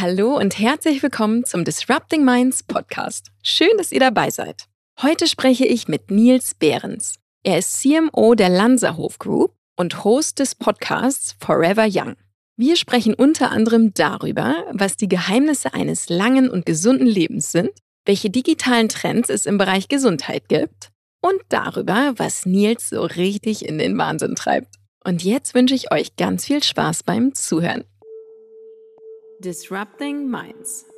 Hallo und herzlich willkommen zum Disrupting Minds Podcast. Schön, dass ihr dabei seid. Heute spreche ich mit Nils Behrens. Er ist CMO der Lanzerhof Group und Host des Podcasts Forever Young. Wir sprechen unter anderem darüber, was die Geheimnisse eines langen und gesunden Lebens sind, welche digitalen Trends es im Bereich Gesundheit gibt und darüber, was Nils so richtig in den Wahnsinn treibt. Und jetzt wünsche ich euch ganz viel Spaß beim Zuhören. Disrupting Minds.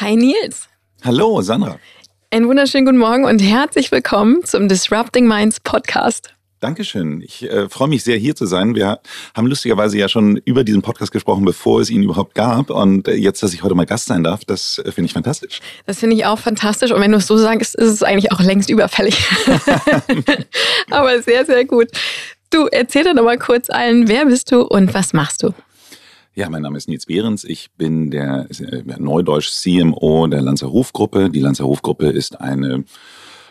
Hi Nils. Hallo Sandra. Einen wunderschönen guten Morgen und herzlich willkommen zum Disrupting Minds Podcast. Dankeschön. Ich äh, freue mich sehr, hier zu sein. Wir haben lustigerweise ja schon über diesen Podcast gesprochen, bevor es ihn überhaupt gab. Und äh, jetzt, dass ich heute mal Gast sein darf, das äh, finde ich fantastisch. Das finde ich auch fantastisch. Und wenn du es so sagst, ist es eigentlich auch längst überfällig. Aber sehr, sehr gut. Du, erzähl doch noch mal kurz allen, wer bist du und was machst du? Ja, mein Name ist Nils Behrens. Ich bin der äh, Neudeutsch CMO der Lanzer Hofgruppe. Die Lanzer Hofgruppe ist eine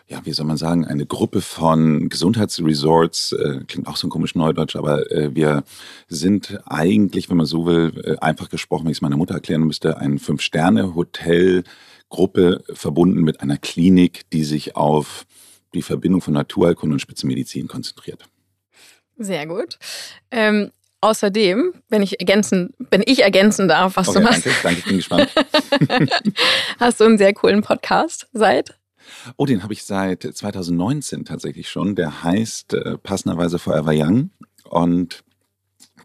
ja, wie soll man sagen, eine Gruppe von Gesundheitsresorts, äh, klingt auch so ein komisch Neudeutsch, aber äh, wir sind eigentlich, wenn man so will, einfach gesprochen, wenn ich es meiner Mutter erklären müsste, ein Fünf-Sterne-Hotel-Gruppe verbunden mit einer Klinik, die sich auf die Verbindung von Naturheilkunde und Spitzenmedizin konzentriert. Sehr gut. Ähm, Außerdem, wenn ich ergänzen, wenn ich ergänzen darf, was okay, du machst. Danke, danke, ich bin gespannt. hast du einen sehr coolen Podcast seit? Oh, den habe ich seit 2019 tatsächlich schon. Der heißt äh, passenderweise Forever Young. Und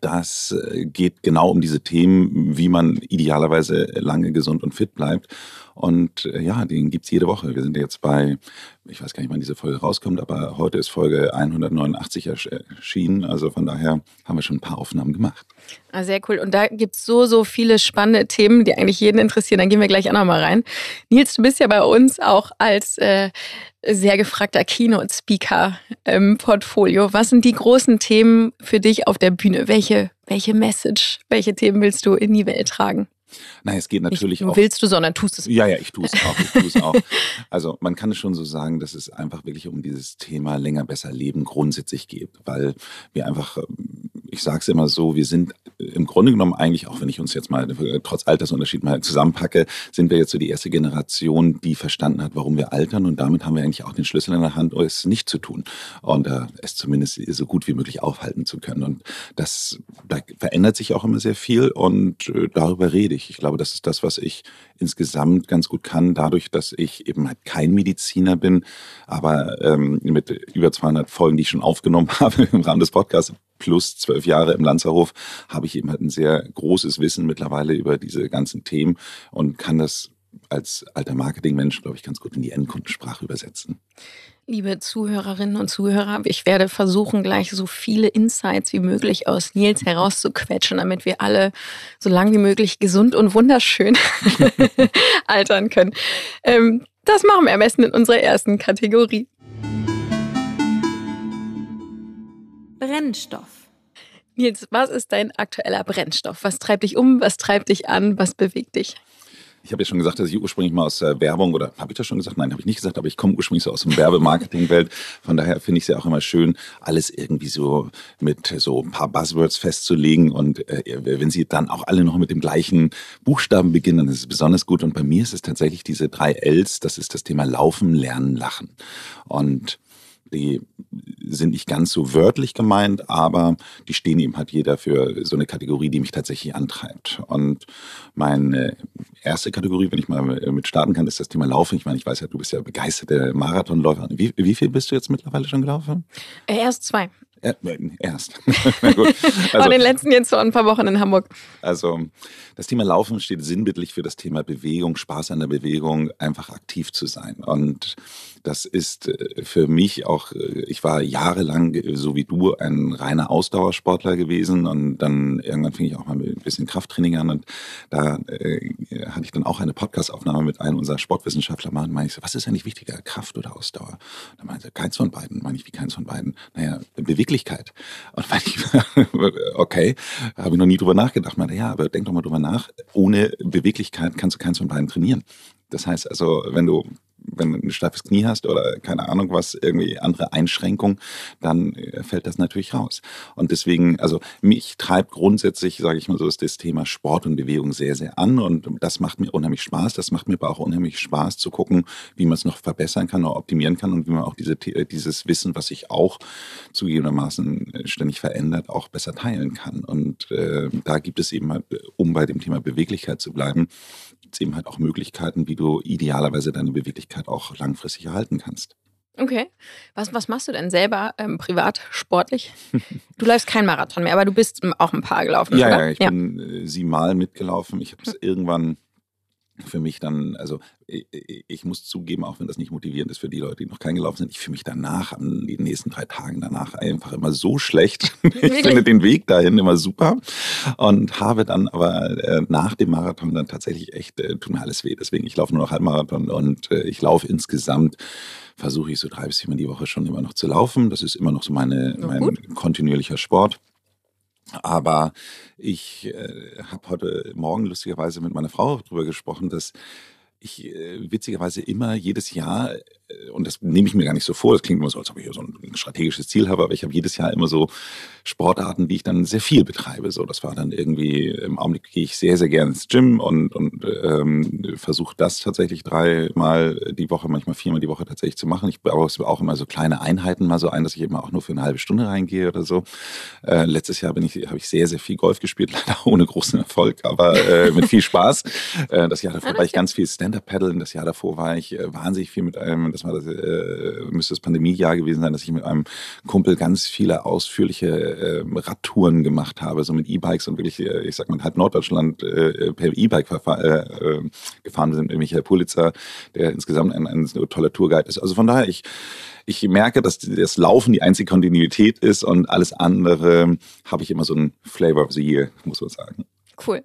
das äh, geht genau um diese Themen, wie man idealerweise lange gesund und fit bleibt. Und äh, ja, den gibt's jede Woche. Wir sind jetzt bei, ich weiß gar nicht, wann diese Folge rauskommt, aber heute ist Folge 189 erschienen. Also von daher haben wir schon ein paar Aufnahmen gemacht. Ah, sehr cool. Und da gibt's so, so viele spannende Themen, die eigentlich jeden interessieren. Dann gehen wir gleich auch nochmal rein. Nils, du bist ja bei uns auch als äh, sehr gefragter Keynote-Speaker im Portfolio. Was sind die großen Themen für dich auf der Bühne? Welche, welche Message, welche Themen willst du in die Welt tragen? Nein, es geht natürlich Nicht auch. willst du, sondern tust es. Ja, ja, ich tue es auch. Ich tue es auch. Also man kann es schon so sagen, dass es einfach wirklich um dieses Thema länger, besser leben grundsätzlich geht, weil wir einfach, ich sage es immer so, wir sind im Grunde genommen eigentlich, auch wenn ich uns jetzt mal äh, trotz Altersunterschied mal zusammenpacke, sind wir jetzt so die erste Generation, die verstanden hat, warum wir altern und damit haben wir eigentlich auch den Schlüssel in der Hand, es nicht zu tun und äh, es zumindest so gut wie möglich aufhalten zu können. Und das da verändert sich auch immer sehr viel und äh, darüber rede ich. Ich glaube, das ist das, was ich insgesamt ganz gut kann, dadurch, dass ich eben halt kein Mediziner bin, aber ähm, mit über 200 Folgen, die ich schon aufgenommen habe im Rahmen des Podcasts, plus zwölf Jahre im Lanzerhof, habe ich eben halt ein sehr großes Wissen mittlerweile über diese ganzen Themen und kann das als alter Marketingmensch, glaube ich, ganz gut in die Endkundensprache übersetzen. Liebe Zuhörerinnen und Zuhörer, ich werde versuchen, gleich so viele Insights wie möglich aus Nils herauszuquetschen, damit wir alle so lang wie möglich gesund und wunderschön altern können. Ähm, das machen wir am besten in unserer ersten Kategorie. Brennstoff. Nils, was ist dein aktueller Brennstoff? Was treibt dich um? Was treibt dich an? Was bewegt dich? Ich habe ja schon gesagt, dass ich ursprünglich mal aus der Werbung oder habe ich das schon gesagt? Nein, habe ich nicht gesagt, aber ich komme ursprünglich so aus dem Werbemarketing-Welt. Von daher finde ich es ja auch immer schön, alles irgendwie so mit so ein paar Buzzwords festzulegen und äh, wenn sie dann auch alle noch mit dem gleichen Buchstaben beginnen, dann ist es besonders gut. Und bei mir ist es tatsächlich diese drei Ls, das ist das Thema Laufen, Lernen, Lachen. Und die sind nicht ganz so wörtlich gemeint, aber die stehen eben halt jeder für so eine Kategorie, die mich tatsächlich antreibt. Und meine erste Kategorie, wenn ich mal mit starten kann, ist das Thema Laufen. Ich meine, ich weiß ja, du bist ja begeisterte Marathonläufer. Wie, wie viel bist du jetzt mittlerweile schon gelaufen? Äh, erst zwei. Äh, erst. Gut. Also, den letzten jetzt vor ein paar Wochen in Hamburg. Also das Thema Laufen steht sinnbildlich für das Thema Bewegung, Spaß an der Bewegung, einfach aktiv zu sein. Und das ist äh, für mich auch, äh, ich war jahrelang, so wie du, ein reiner Ausdauersportler gewesen und dann irgendwann fing ich auch mal mit ein bisschen Krafttraining an und da äh, hatte ich dann auch eine Podcastaufnahme mit einem unserer Sportwissenschaftler machen und meine ich so, was ist eigentlich wichtiger, Kraft oder Ausdauer? Da meinte er, keins von beiden. Meine ich, wie keins von beiden? Naja, Beweglichkeit. Und meine ich, okay, habe ich noch nie drüber nachgedacht. Meinte, ja, aber denk doch mal drüber nach. Ohne Beweglichkeit kannst du keins von beiden trainieren. Das heißt also, wenn du wenn du ein steifes Knie hast oder keine Ahnung was, irgendwie andere Einschränkung, dann äh, fällt das natürlich raus. Und deswegen, also mich treibt grundsätzlich, sage ich mal so, ist das Thema Sport und Bewegung sehr, sehr an und das macht mir unheimlich Spaß. Das macht mir aber auch unheimlich Spaß zu gucken, wie man es noch verbessern kann oder optimieren kann und wie man auch diese, äh, dieses Wissen, was sich auch zugegebenermaßen äh, ständig verändert, auch besser teilen kann. Und äh, da gibt es eben, halt, um bei dem Thema Beweglichkeit zu bleiben, gibt es eben halt auch Möglichkeiten, wie du idealerweise deine Beweglichkeit auch langfristig erhalten kannst. Okay. Was, was machst du denn selber ähm, privat, sportlich? Du läufst kein Marathon mehr, aber du bist auch ein paar gelaufen. Ja, oder? ja, ich ja. bin äh, siebenmal mitgelaufen. Ich habe es hm. irgendwann für mich dann, also ich, ich, muss zugeben, auch wenn das nicht motivierend ist für die Leute, die noch kein gelaufen sind, ich fühle mich danach, an den nächsten drei Tagen danach einfach immer so schlecht. ich finde den Weg dahin immer super und habe dann aber äh, nach dem Marathon dann tatsächlich echt, äh, tut mir alles weh. Deswegen, ich laufe nur noch Halbmarathon und äh, ich laufe insgesamt versuche ich so drei bis viermal die Woche schon immer noch zu laufen. Das ist immer noch so meine, mein kontinuierlicher Sport. Aber ich äh, habe heute Morgen lustigerweise mit meiner Frau darüber gesprochen, dass ich äh, witzigerweise immer jedes Jahr und das nehme ich mir gar nicht so vor, das klingt immer so, als ob ich so ein strategisches Ziel habe, aber ich habe jedes Jahr immer so Sportarten, die ich dann sehr viel betreibe. So, das war dann irgendwie, im Augenblick gehe ich sehr, sehr gerne ins Gym und, und ähm, versuche das tatsächlich dreimal die Woche, manchmal viermal die Woche tatsächlich zu machen. Ich baue auch immer so kleine Einheiten mal so ein, dass ich eben auch nur für eine halbe Stunde reingehe oder so. Äh, letztes Jahr bin ich, habe ich sehr, sehr viel Golf gespielt, leider ohne großen Erfolg, aber äh, mit viel Spaß. Äh, das Jahr davor war ich ganz viel Stand-Up-Paddeln, das Jahr davor war ich äh, wahnsinnig viel mit einem, das war das, äh, müsste das Pandemiejahr gewesen sein, dass ich mit einem Kumpel ganz viele ausführliche äh, Radtouren gemacht habe, so mit E-Bikes und wirklich, äh, ich sag mal, halb Norddeutschland äh, per E-Bike äh, äh, gefahren sind mit Michael Pulitzer, der insgesamt ein, ein toller Tourguide ist. Also von daher, ich ich merke, dass das Laufen die einzige Kontinuität ist und alles andere habe ich immer so ein Flavor of the Year, muss man sagen. Cool.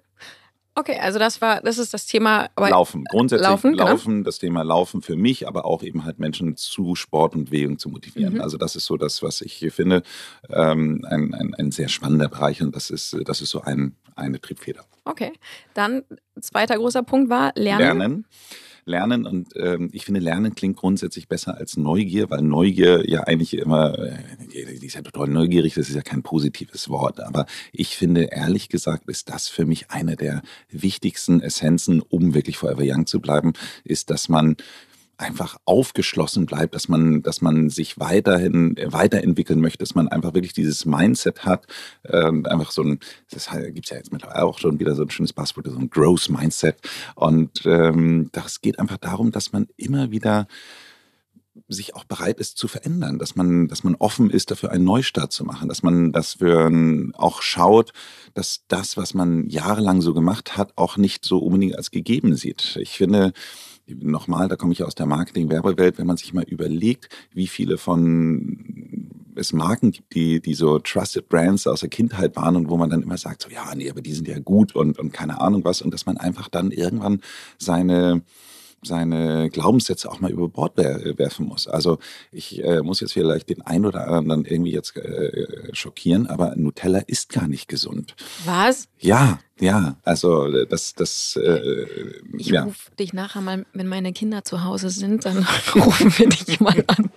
Okay, also das war, das ist das Thema Laufen. Grundsätzlich Laufen, genau. Laufen genau. das Thema Laufen für mich, aber auch eben halt Menschen zu Sport und Bewegung zu motivieren. Mhm. Also das ist so das, was ich hier finde, ähm, ein, ein, ein sehr spannender Bereich und das ist, das ist so ein, eine Triebfeder. Okay, dann zweiter großer Punkt war Lernen. Lernen. Lernen. Und ähm, ich finde, Lernen klingt grundsätzlich besser als Neugier, weil Neugier ja eigentlich immer, äh, die ist ja total neugierig, das ist ja kein positives Wort, aber ich finde, ehrlich gesagt, ist das für mich eine der wichtigsten Essenzen, um wirklich forever young zu bleiben, ist, dass man einfach aufgeschlossen bleibt, dass man, dass man sich weiterhin weiterentwickeln möchte, dass man einfach wirklich dieses Mindset hat, ähm, einfach so ein, das gibt's ja jetzt mittlerweile auch schon wieder so ein schönes Passwort, so ein Growth Mindset. Und ähm, das geht einfach darum, dass man immer wieder sich auch bereit ist zu verändern, dass man, dass man offen ist, dafür einen Neustart zu machen, dass man dafür auch schaut, dass das, was man jahrelang so gemacht hat, auch nicht so unbedingt als gegeben sieht. Ich finde, nochmal, da komme ich aus der Marketing-Werbewelt, wenn man sich mal überlegt, wie viele von es Marken gibt, die, die so Trusted Brands aus der Kindheit waren und wo man dann immer sagt, so ja, nee, aber die sind ja gut und, und keine Ahnung was und dass man einfach dann irgendwann seine seine Glaubenssätze auch mal über Bord werfen muss. Also ich äh, muss jetzt vielleicht den einen oder anderen dann irgendwie jetzt äh, schockieren, aber Nutella ist gar nicht gesund. Was? Ja, ja, also äh, das, das. Äh, ich ja. rufe dich nachher mal, wenn meine Kinder zu Hause sind, dann rufen wir dich mal an.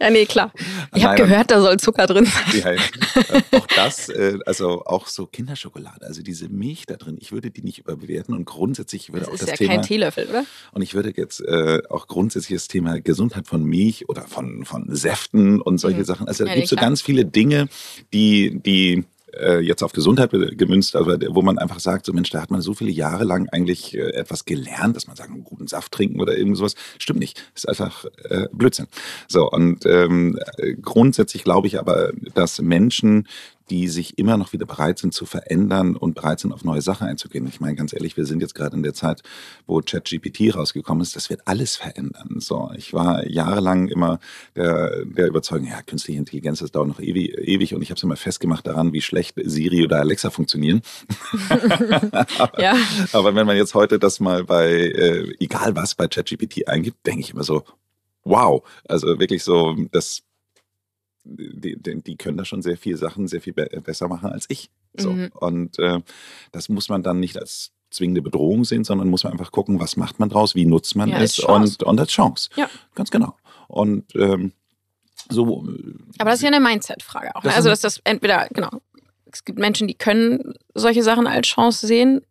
Ja, nee, klar. Ich habe gehört, da soll Zucker drin sein. Ja, äh, auch das, äh, also auch so Kinderschokolade, also diese Milch da drin, ich würde die nicht überbewerten und grundsätzlich würde das auch das ja Thema. ist ja kein Teelöffel, oder? Und ich würde jetzt äh, auch grundsätzlich das Thema Gesundheit von Milch oder von, von Säften und solche mhm. Sachen. Also da ja, gibt es so ganz viele Dinge, die, die äh, jetzt auf Gesundheit gemünzt, also wo man einfach sagt, so Mensch, da hat man so viele Jahre lang eigentlich äh, etwas gelernt, dass man sagt, einen guten Saft trinken oder irgend sowas. Stimmt nicht. Ist einfach äh, Blödsinn. So, und ähm, grundsätzlich glaube ich aber, dass Menschen, die sich immer noch wieder bereit sind zu verändern und bereit sind, auf neue Sachen einzugehen. Ich meine, ganz ehrlich, wir sind jetzt gerade in der Zeit, wo ChatGPT rausgekommen ist, das wird alles verändern. So, ich war jahrelang immer der, der Überzeugung, ja, künstliche Intelligenz, das dauert noch ewig, ewig und ich habe es immer festgemacht daran, wie schlecht Siri oder Alexa funktionieren. aber, ja. aber wenn man jetzt heute das mal bei, äh, egal was, bei ChatGPT eingibt, denke ich immer so, wow, also wirklich so, das die, die, können da schon sehr viele Sachen sehr viel be besser machen als ich. So. Mhm. Und äh, das muss man dann nicht als zwingende Bedrohung sehen, sondern muss man einfach gucken, was macht man draus, wie nutzt man ja, es und, und als Chance. Ja. Ganz genau. Und ähm, so. Aber das ist ja eine Mindset-Frage auch. Ne? Das also, dass das entweder, genau, es gibt Menschen, die können solche Sachen als Chance sehen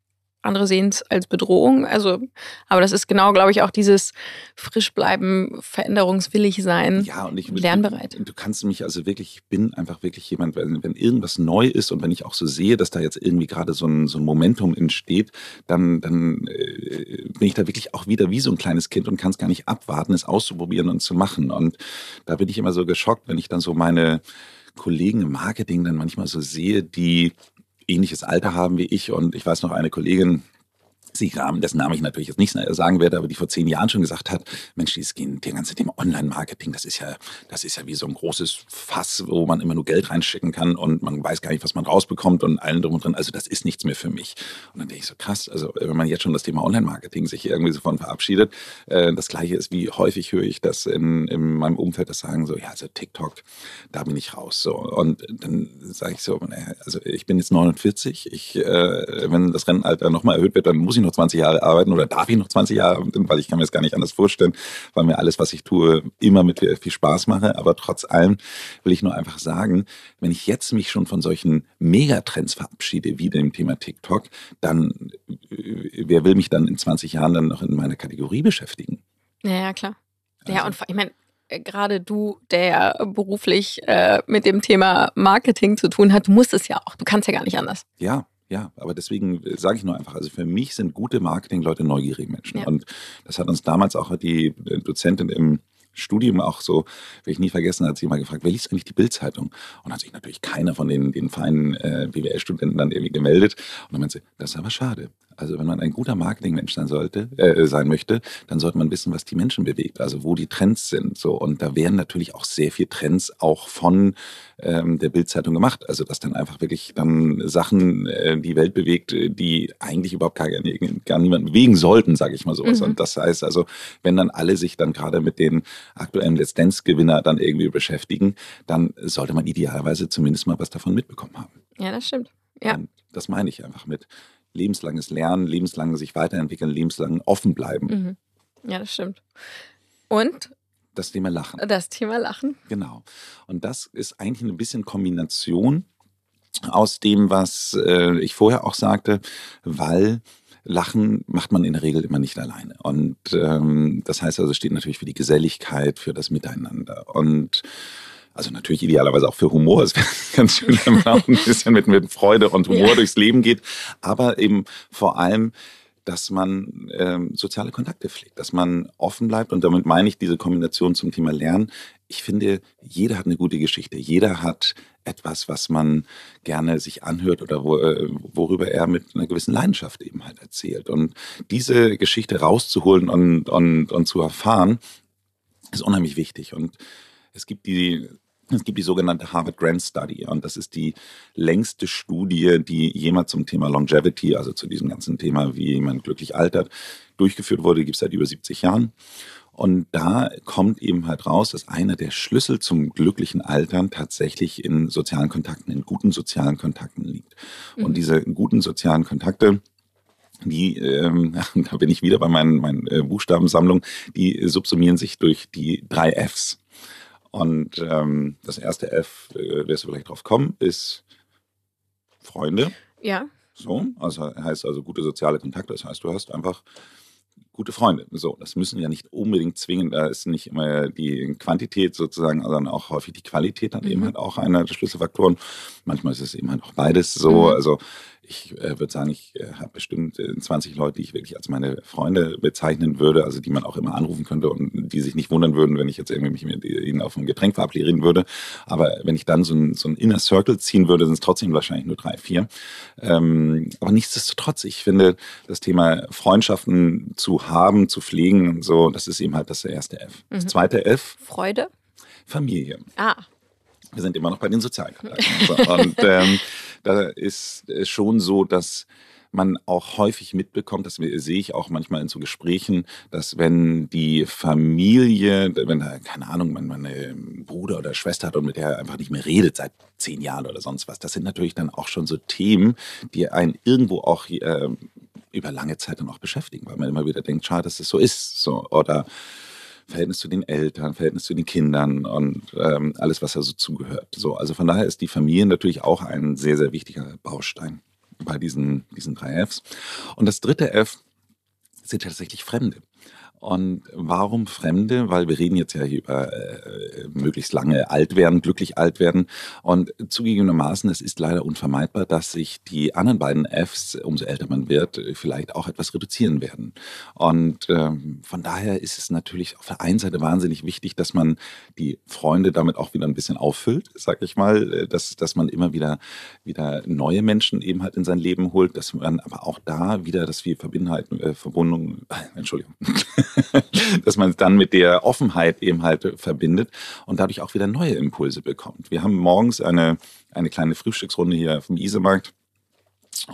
andere sehen es als Bedrohung. Also, aber das ist genau, glaube ich, auch dieses frisch bleiben, veränderungswillig sein, ja, und ich, lernbereit. Du, du, kannst mich also wirklich, ich bin einfach wirklich jemand, wenn, wenn irgendwas neu ist und wenn ich auch so sehe, dass da jetzt irgendwie gerade so ein, so ein Momentum entsteht, dann, dann äh, bin ich da wirklich auch wieder wie so ein kleines Kind und kann es gar nicht abwarten, es auszuprobieren und zu machen. Und da bin ich immer so geschockt, wenn ich dann so meine Kollegen im Marketing dann manchmal so sehe, die ähnliches Alter haben wie ich. Und ich weiß noch, eine Kollegin, sie haben, dessen Namen ich natürlich jetzt nicht sagen werde, aber die vor zehn Jahren schon gesagt hat, Mensch, dieses der ganze Thema Online-Marketing, das ist ja, das ist ja wie so ein großes Fass, wo man immer nur Geld reinschicken kann und man weiß gar nicht, was man rausbekommt und allen drum und dran. Also das ist nichts mehr für mich. Und dann denke ich so krass, also wenn man jetzt schon das Thema Online-Marketing sich irgendwie so von verabschiedet, äh, das Gleiche ist, wie häufig höre ich das in, in meinem Umfeld, das sagen so, ja, also TikTok, da bin ich raus. So. Und dann sage ich so, also ich bin jetzt 49, ich, äh, wenn das Rennenalter nochmal erhöht wird, dann muss ich ich noch 20 Jahre arbeiten oder darf ich noch 20 Jahre arbeiten, weil ich kann mir das gar nicht anders vorstellen, weil mir alles, was ich tue, immer mit viel Spaß mache. Aber trotz allem will ich nur einfach sagen, wenn ich jetzt mich schon von solchen Megatrends verabschiede, wie dem Thema TikTok, dann äh, wer will mich dann in 20 Jahren dann noch in meiner Kategorie beschäftigen? Ja, ja klar. Also. Ja, und ich meine, äh, gerade du, der beruflich äh, mit dem Thema Marketing zu tun hat, du musst es ja auch. Du kannst ja gar nicht anders. Ja, ja, aber deswegen sage ich nur einfach, also für mich sind gute Marketingleute neugierige Menschen. Ja. Und das hat uns damals auch die Dozentin im Studium auch so, will ich nie vergessen, hat sie mal gefragt, wer liest eigentlich die Bildzeitung? Und hat sich natürlich keiner von den, den feinen äh, BWL-Studenten dann irgendwie gemeldet. Und dann meinte sie, das ist aber schade. Also wenn man ein guter Marketingmensch sein sollte, äh, sein möchte, dann sollte man wissen, was die Menschen bewegt, also wo die Trends sind. So und da werden natürlich auch sehr viel Trends auch von ähm, der Bildzeitung gemacht. Also dass dann einfach wirklich dann Sachen äh, die Welt bewegt, die eigentlich überhaupt gar, gar niemanden bewegen sollten, sage ich mal so. Mhm. Und das heißt also, wenn dann alle sich dann gerade mit den aktuellen Let's Dance Gewinner dann irgendwie beschäftigen, dann sollte man idealerweise zumindest mal was davon mitbekommen haben. Ja, das stimmt. Ja. Und das meine ich einfach mit lebenslanges Lernen, lebenslang sich weiterentwickeln, lebenslang offen bleiben. Mhm. Ja, das stimmt. Und das Thema Lachen. Das Thema Lachen. Genau. Und das ist eigentlich ein bisschen Kombination aus dem, was äh, ich vorher auch sagte, weil Lachen macht man in der Regel immer nicht alleine. Und ähm, das heißt also, steht natürlich für die Geselligkeit, für das Miteinander. Und also natürlich idealerweise auch für Humor. Es wäre ganz schön, wenn man auch ein bisschen mit, mit Freude und Humor ja. durchs Leben geht. Aber eben vor allem, dass man ähm, soziale Kontakte pflegt, dass man offen bleibt. Und damit meine ich diese Kombination zum Thema Lernen. Ich finde, jeder hat eine gute Geschichte. Jeder hat etwas, was man gerne sich anhört oder wo, äh, worüber er mit einer gewissen Leidenschaft eben halt erzählt. Und diese Geschichte rauszuholen und, und, und zu erfahren, ist unheimlich wichtig. Und es gibt die es gibt die sogenannte Harvard Grant Study und das ist die längste Studie, die jemals zum Thema Longevity, also zu diesem ganzen Thema, wie man glücklich altert, durchgeführt wurde. Gibt es seit über 70 Jahren. Und da kommt eben halt raus, dass einer der Schlüssel zum glücklichen Altern tatsächlich in sozialen Kontakten, in guten sozialen Kontakten liegt. Mhm. Und diese guten sozialen Kontakte, die, ähm, da bin ich wieder bei meinen, meinen äh, Buchstabensammlungen, die subsumieren sich durch die drei Fs. Und ähm, das erste F, äh, wirst du vielleicht drauf kommen, ist Freunde. Ja. So, also heißt also gute soziale Kontakte. Das heißt, du hast einfach gute Freunde. So, das müssen ja nicht unbedingt zwingen. Da ist nicht immer die Quantität sozusagen, sondern auch häufig die Qualität dann mhm. eben halt auch einer der Schlüsselfaktoren. Manchmal ist es eben halt auch beides so. Mhm. Also ich äh, würde sagen, ich äh, habe bestimmt äh, 20 Leute, die ich wirklich als meine Freunde bezeichnen würde, also die man auch immer anrufen könnte und die sich nicht wundern würden, wenn ich jetzt irgendwie mich mit ihnen auf ein Getränk verabreden würde. Aber wenn ich dann so ein, so ein Inner Circle ziehen würde, sind es trotzdem wahrscheinlich nur drei, vier. Ähm, aber nichtsdestotrotz, ich finde das Thema Freundschaften zu haben, zu pflegen und so, das ist eben halt das erste F. Das mhm. zweite F. Freude. Familie. Ah. Wir sind immer noch bei den Sozialkontakten. und ähm, da ist es schon so, dass man auch häufig mitbekommt, das sehe ich auch manchmal in so Gesprächen, dass wenn die Familie, wenn da, keine Ahnung, man, man einen Bruder oder Schwester hat und mit der einfach nicht mehr redet seit zehn Jahren oder sonst was, das sind natürlich dann auch schon so Themen, die einen irgendwo auch äh, über lange Zeit dann auch beschäftigen, weil man immer wieder denkt, schade, dass es das so ist. So, oder Verhältnis zu den Eltern, Verhältnis zu den Kindern und ähm, alles, was da so zugehört. So, also von daher ist die Familie natürlich auch ein sehr, sehr wichtiger Baustein bei diesen, diesen drei Fs. Und das dritte F sind tatsächlich Fremde. Und warum Fremde? Weil wir reden jetzt ja hier über äh, möglichst lange alt werden, glücklich alt werden. Und zugegebenermaßen, es ist leider unvermeidbar, dass sich die anderen beiden Fs, umso älter man wird, vielleicht auch etwas reduzieren werden. Und ähm, von daher ist es natürlich auf der einen Seite wahnsinnig wichtig, dass man die Freunde damit auch wieder ein bisschen auffüllt, sag ich mal, äh, dass, dass man immer wieder, wieder neue Menschen eben halt in sein Leben holt, dass man aber auch da wieder, dass wir Verbindheit, äh, Verbindung, äh, Entschuldigung, dass man es dann mit der Offenheit eben halt verbindet und dadurch auch wieder neue Impulse bekommt. Wir haben morgens eine, eine kleine Frühstücksrunde hier vom Isemarkt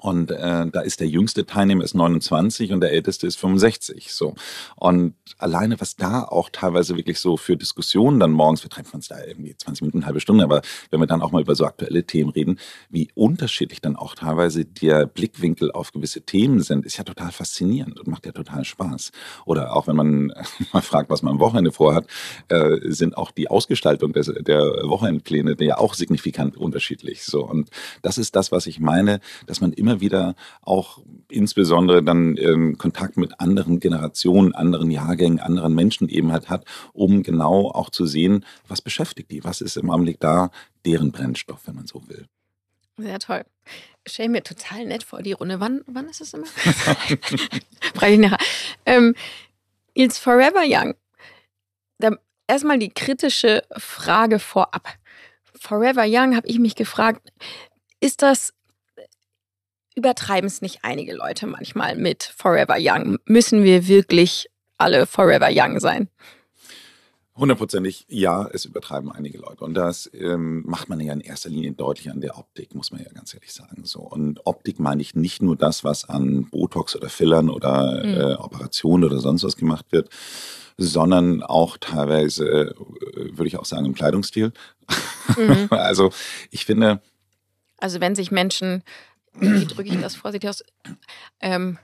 und äh, da ist der jüngste Teilnehmer ist 29 und der älteste ist 65. So. Und alleine, was da auch teilweise wirklich so für Diskussionen dann morgens, wir treffen uns da irgendwie 20 Minuten, halbe Stunde, aber wenn wir dann auch mal über so aktuelle Themen reden, wie unterschiedlich dann auch teilweise der Blickwinkel auf gewisse Themen sind, ist ja total faszinierend und macht ja total Spaß. Oder auch wenn man mal fragt, was man am Wochenende vorhat, äh, sind auch die Ausgestaltung des, der Wochenendpläne ja auch signifikant unterschiedlich. So. Und das ist das, was ich meine, dass man immer wieder auch insbesondere dann ähm, Kontakt mit anderen Generationen, anderen Jahrgängen, anderen Menschen eben halt hat, um genau auch zu sehen, was beschäftigt die, was ist im Augenblick da deren Brennstoff, wenn man so will. Sehr toll. Stell mir total nett vor, die Runde. Wann, wann ist es immer? Frage ich nachher. Ähm, It's Forever Young. Erstmal die kritische Frage vorab. Forever Young habe ich mich gefragt, ist das übertreiben es nicht einige Leute manchmal mit Forever Young? Müssen wir wirklich alle Forever Young sein? Hundertprozentig ja, es übertreiben einige Leute. Und das ähm, macht man ja in erster Linie deutlich an der Optik, muss man ja ganz ehrlich sagen. So. Und Optik meine ich nicht nur das, was an Botox oder Fillern oder mhm. äh, Operationen oder sonst was gemacht wird, sondern auch teilweise, äh, würde ich auch sagen, im Kleidungsstil. Mhm. also ich finde. Also wenn sich Menschen wie drücke ich das vorsichtig aus, ähm,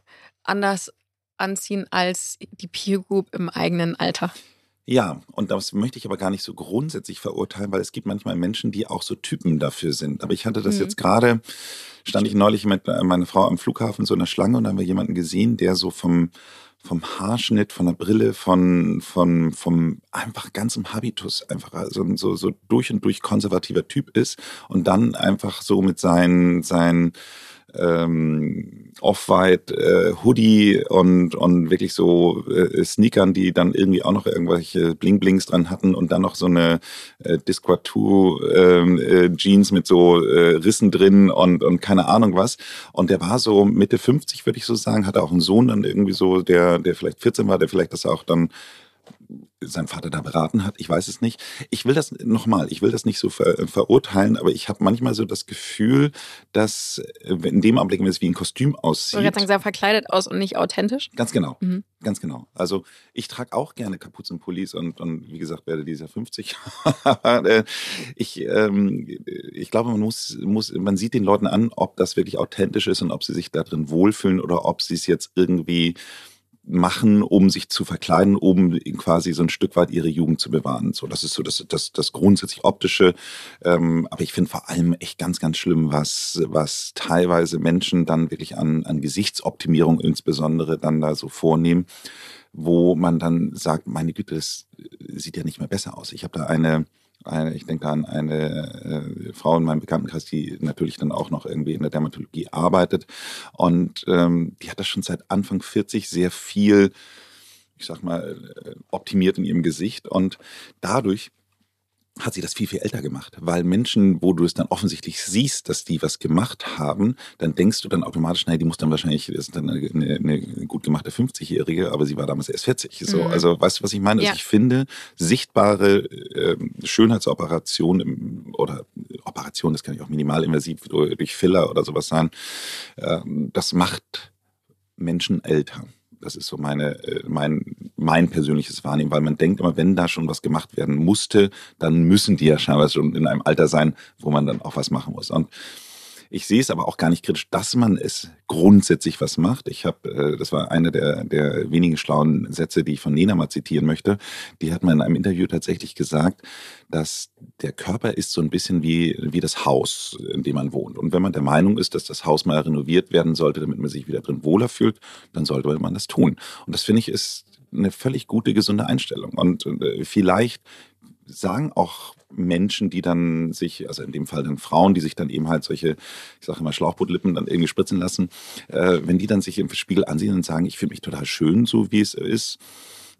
anders anziehen als die Peer Group im eigenen Alter. Ja, und das möchte ich aber gar nicht so grundsätzlich verurteilen, weil es gibt manchmal Menschen, die auch so Typen dafür sind. Aber ich hatte das mhm. jetzt gerade, stand ich neulich mit meiner Frau am Flughafen so in der Schlange und dann haben wir jemanden gesehen, der so vom, vom Haarschnitt, von der Brille, von, von, vom einfach ganzem Habitus einfach also so, so durch und durch konservativer Typ ist und dann einfach so mit seinen, seinen ähm, Off-White äh, Hoodie und, und wirklich so äh, Sneakern, die dann irgendwie auch noch irgendwelche Bling-Blings dran hatten und dann noch so eine äh, Disquatou ähm, äh, Jeans mit so äh, Rissen drin und, und keine Ahnung was. Und der war so Mitte 50, würde ich so sagen, hatte auch einen Sohn dann irgendwie so, der, der vielleicht 14 war, der vielleicht das auch dann sein Vater da beraten hat. Ich weiß es nicht. Ich will das nochmal, ich will das nicht so ver, äh, verurteilen, aber ich habe manchmal so das Gefühl, dass äh, in dem Augenblick, wenn es wie ein Kostüm aussieht. Ich würde sagen, sehr verkleidet aus und nicht authentisch. Ganz genau. Mhm. Ganz genau. Also ich trage auch gerne Kapuzenpullis und, und wie gesagt, werde dieses Jahr 50. ich, ähm, ich glaube, man muss, muss, man sieht den Leuten an, ob das wirklich authentisch ist und ob sie sich da drin wohlfühlen oder ob sie es jetzt irgendwie machen, um sich zu verkleiden, um quasi so ein Stück weit ihre Jugend zu bewahren. So, das ist so das, das, das grundsätzlich optische. Ähm, aber ich finde vor allem echt ganz, ganz schlimm, was, was teilweise Menschen dann wirklich an, an Gesichtsoptimierung insbesondere dann da so vornehmen, wo man dann sagt, meine Güte, das sieht ja nicht mehr besser aus. Ich habe da eine, eine, ich denke an eine äh, Frau in meinem Bekanntenkreis, die natürlich dann auch noch irgendwie in der Dermatologie arbeitet. Und ähm, die hat das schon seit Anfang 40 sehr viel, ich sag mal, äh, optimiert in ihrem Gesicht. Und dadurch hat sie das viel, viel älter gemacht. Weil Menschen, wo du es dann offensichtlich siehst, dass die was gemacht haben, dann denkst du dann automatisch, nein, die muss dann wahrscheinlich, das ist dann eine, eine gut gemachte 50-Jährige, aber sie war damals erst 40. So, mhm. Also weißt du, was ich meine? Also ja. Also ich finde, sichtbare äh, Schönheitsoperationen oder Operation, das kann ich auch minimalinvasiv durch Filler oder sowas sein, äh, das macht Menschen älter. Das ist so meine, äh, mein, mein persönliches Wahrnehmen, weil man denkt immer, wenn da schon was gemacht werden musste, dann müssen die ja scheinbar schon in einem Alter sein, wo man dann auch was machen muss. Und ich sehe es aber auch gar nicht kritisch, dass man es grundsätzlich was macht. Ich habe, äh, das war einer der, der wenigen schlauen Sätze, die ich von Nena mal zitieren möchte. Die hat mal in einem Interview tatsächlich gesagt, dass der Körper ist so ein bisschen wie, wie das Haus, in dem man wohnt. Und wenn man der Meinung ist, dass das Haus mal renoviert werden sollte, damit man sich wieder drin wohler fühlt, dann sollte man das tun. Und das finde ich ist eine völlig gute, gesunde Einstellung. Und äh, vielleicht sagen auch Menschen, die dann sich, also in dem Fall dann Frauen, die sich dann eben halt solche, ich sage immer Schlauchbootlippen dann irgendwie spritzen lassen, äh, wenn die dann sich im Spiegel ansehen und sagen, ich finde mich total schön, so wie es ist,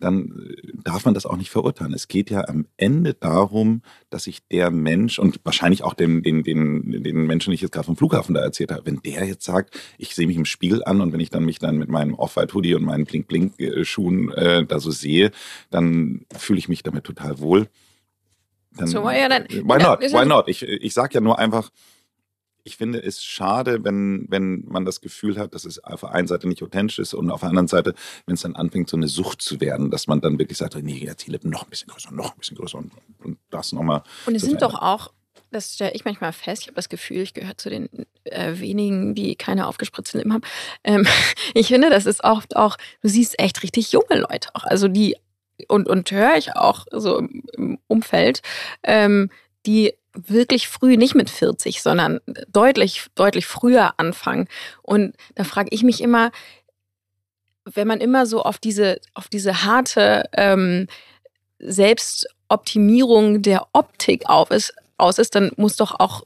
dann darf man das auch nicht verurteilen. Es geht ja am Ende darum, dass sich der Mensch und wahrscheinlich auch den, den, den, den Menschen, die ich jetzt gerade vom Flughafen da erzählt habe, wenn der jetzt sagt, ich sehe mich im Spiegel an und wenn ich dann mich dann mit meinem Off-White-Hoodie und meinen Blink-Blink-Schuhen äh, da so sehe, dann fühle ich mich damit total wohl. Dann, so, ja, dann, why not? Why not? Ich, ich sage ja nur einfach, ich finde es schade, wenn, wenn man das Gefühl hat, dass es auf der einen Seite nicht authentisch ist und auf der anderen Seite, wenn es dann anfängt, so eine Sucht zu werden, dass man dann wirklich sagt, nee, jetzt die Lippen noch ein bisschen größer, noch ein bisschen größer und, und das nochmal. Und es sind doch auch, das stelle ich manchmal fest, ich habe das Gefühl, ich gehöre zu den äh, wenigen, die keine aufgespritzten Lippen haben. Ähm, ich finde, das ist oft auch, du siehst echt richtig junge Leute auch, also die und, und höre ich auch so im Umfeld, ähm, die wirklich früh, nicht mit 40, sondern deutlich, deutlich früher anfangen. Und da frage ich mich immer, wenn man immer so auf diese, auf diese harte ähm, Selbstoptimierung der Optik auf ist, aus ist, dann muss doch auch,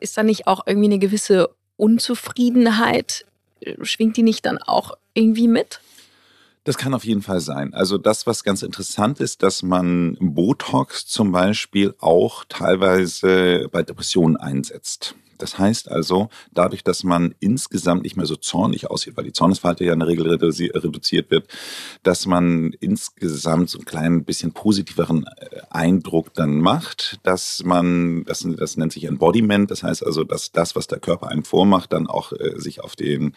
ist da nicht auch irgendwie eine gewisse Unzufriedenheit, schwingt die nicht dann auch irgendwie mit? Das kann auf jeden Fall sein. Also das, was ganz interessant ist, dass man Botox zum Beispiel auch teilweise bei Depressionen einsetzt. Das heißt also, dadurch, dass man insgesamt nicht mehr so zornig aussieht, weil die Zornesfalte ja in der Regel reduziert wird, dass man insgesamt so ein klein bisschen positiveren äh, Eindruck dann macht, dass man, das, das nennt sich Embodiment, das heißt also, dass das, was der Körper einem vormacht, dann auch äh, sich auf den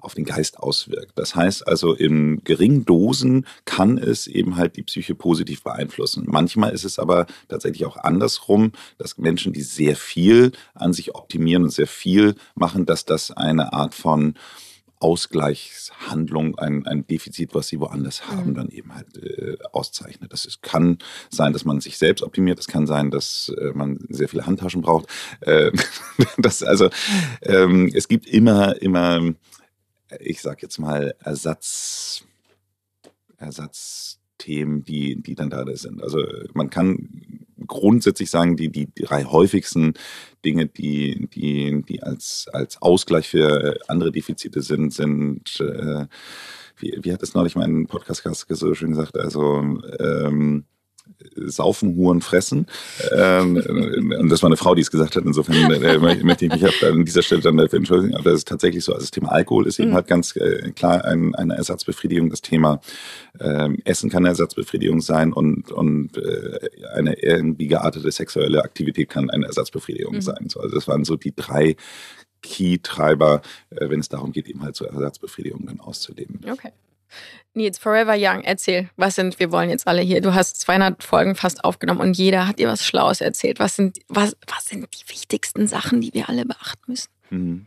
auf den Geist auswirkt. Das heißt also, in geringen Dosen kann es eben halt die Psyche positiv beeinflussen. Manchmal ist es aber tatsächlich auch andersrum, dass Menschen, die sehr viel an sich optimieren und sehr viel machen, dass das eine Art von Ausgleichshandlung, ein, ein Defizit, was sie woanders haben, mhm. dann eben halt äh, auszeichnet. Das ist, kann sein, dass man sich selbst optimiert, es kann sein, dass äh, man sehr viele Handtaschen braucht. Äh, das, also ähm, es gibt immer, immer ich sag jetzt mal, Ersatz, Ersatzthemen, die, die dann da sind. Also man kann grundsätzlich sagen, die, die drei häufigsten Dinge, die, die, die als, als Ausgleich für andere Defizite sind, sind, äh, wie, wie hat es neulich mein Podcast so schön gesagt, also ähm, saufen, Huren, fressen. Ähm, und das war eine Frau, die es gesagt hat. Insofern äh, möchte ich mich an dieser Stelle dann dafür entschuldigen. Aber das ist tatsächlich so. Also das Thema Alkohol ist eben mhm. halt ganz äh, klar ein, eine Ersatzbefriedigung. Das Thema ähm, Essen kann eine Ersatzbefriedigung sein und, und äh, eine irgendwie geartete sexuelle Aktivität kann eine Ersatzbefriedigung mhm. sein. So, also das waren so die drei Key-Treiber, äh, wenn es darum geht, eben halt so Ersatzbefriedigungen dann auszuleben. Okay. Nils, Forever Young, erzähl, was sind, wir wollen jetzt alle hier, du hast 200 Folgen fast aufgenommen und jeder hat dir was Schlaues erzählt. Was sind, was, was sind die wichtigsten Sachen, die wir alle beachten müssen? Mhm.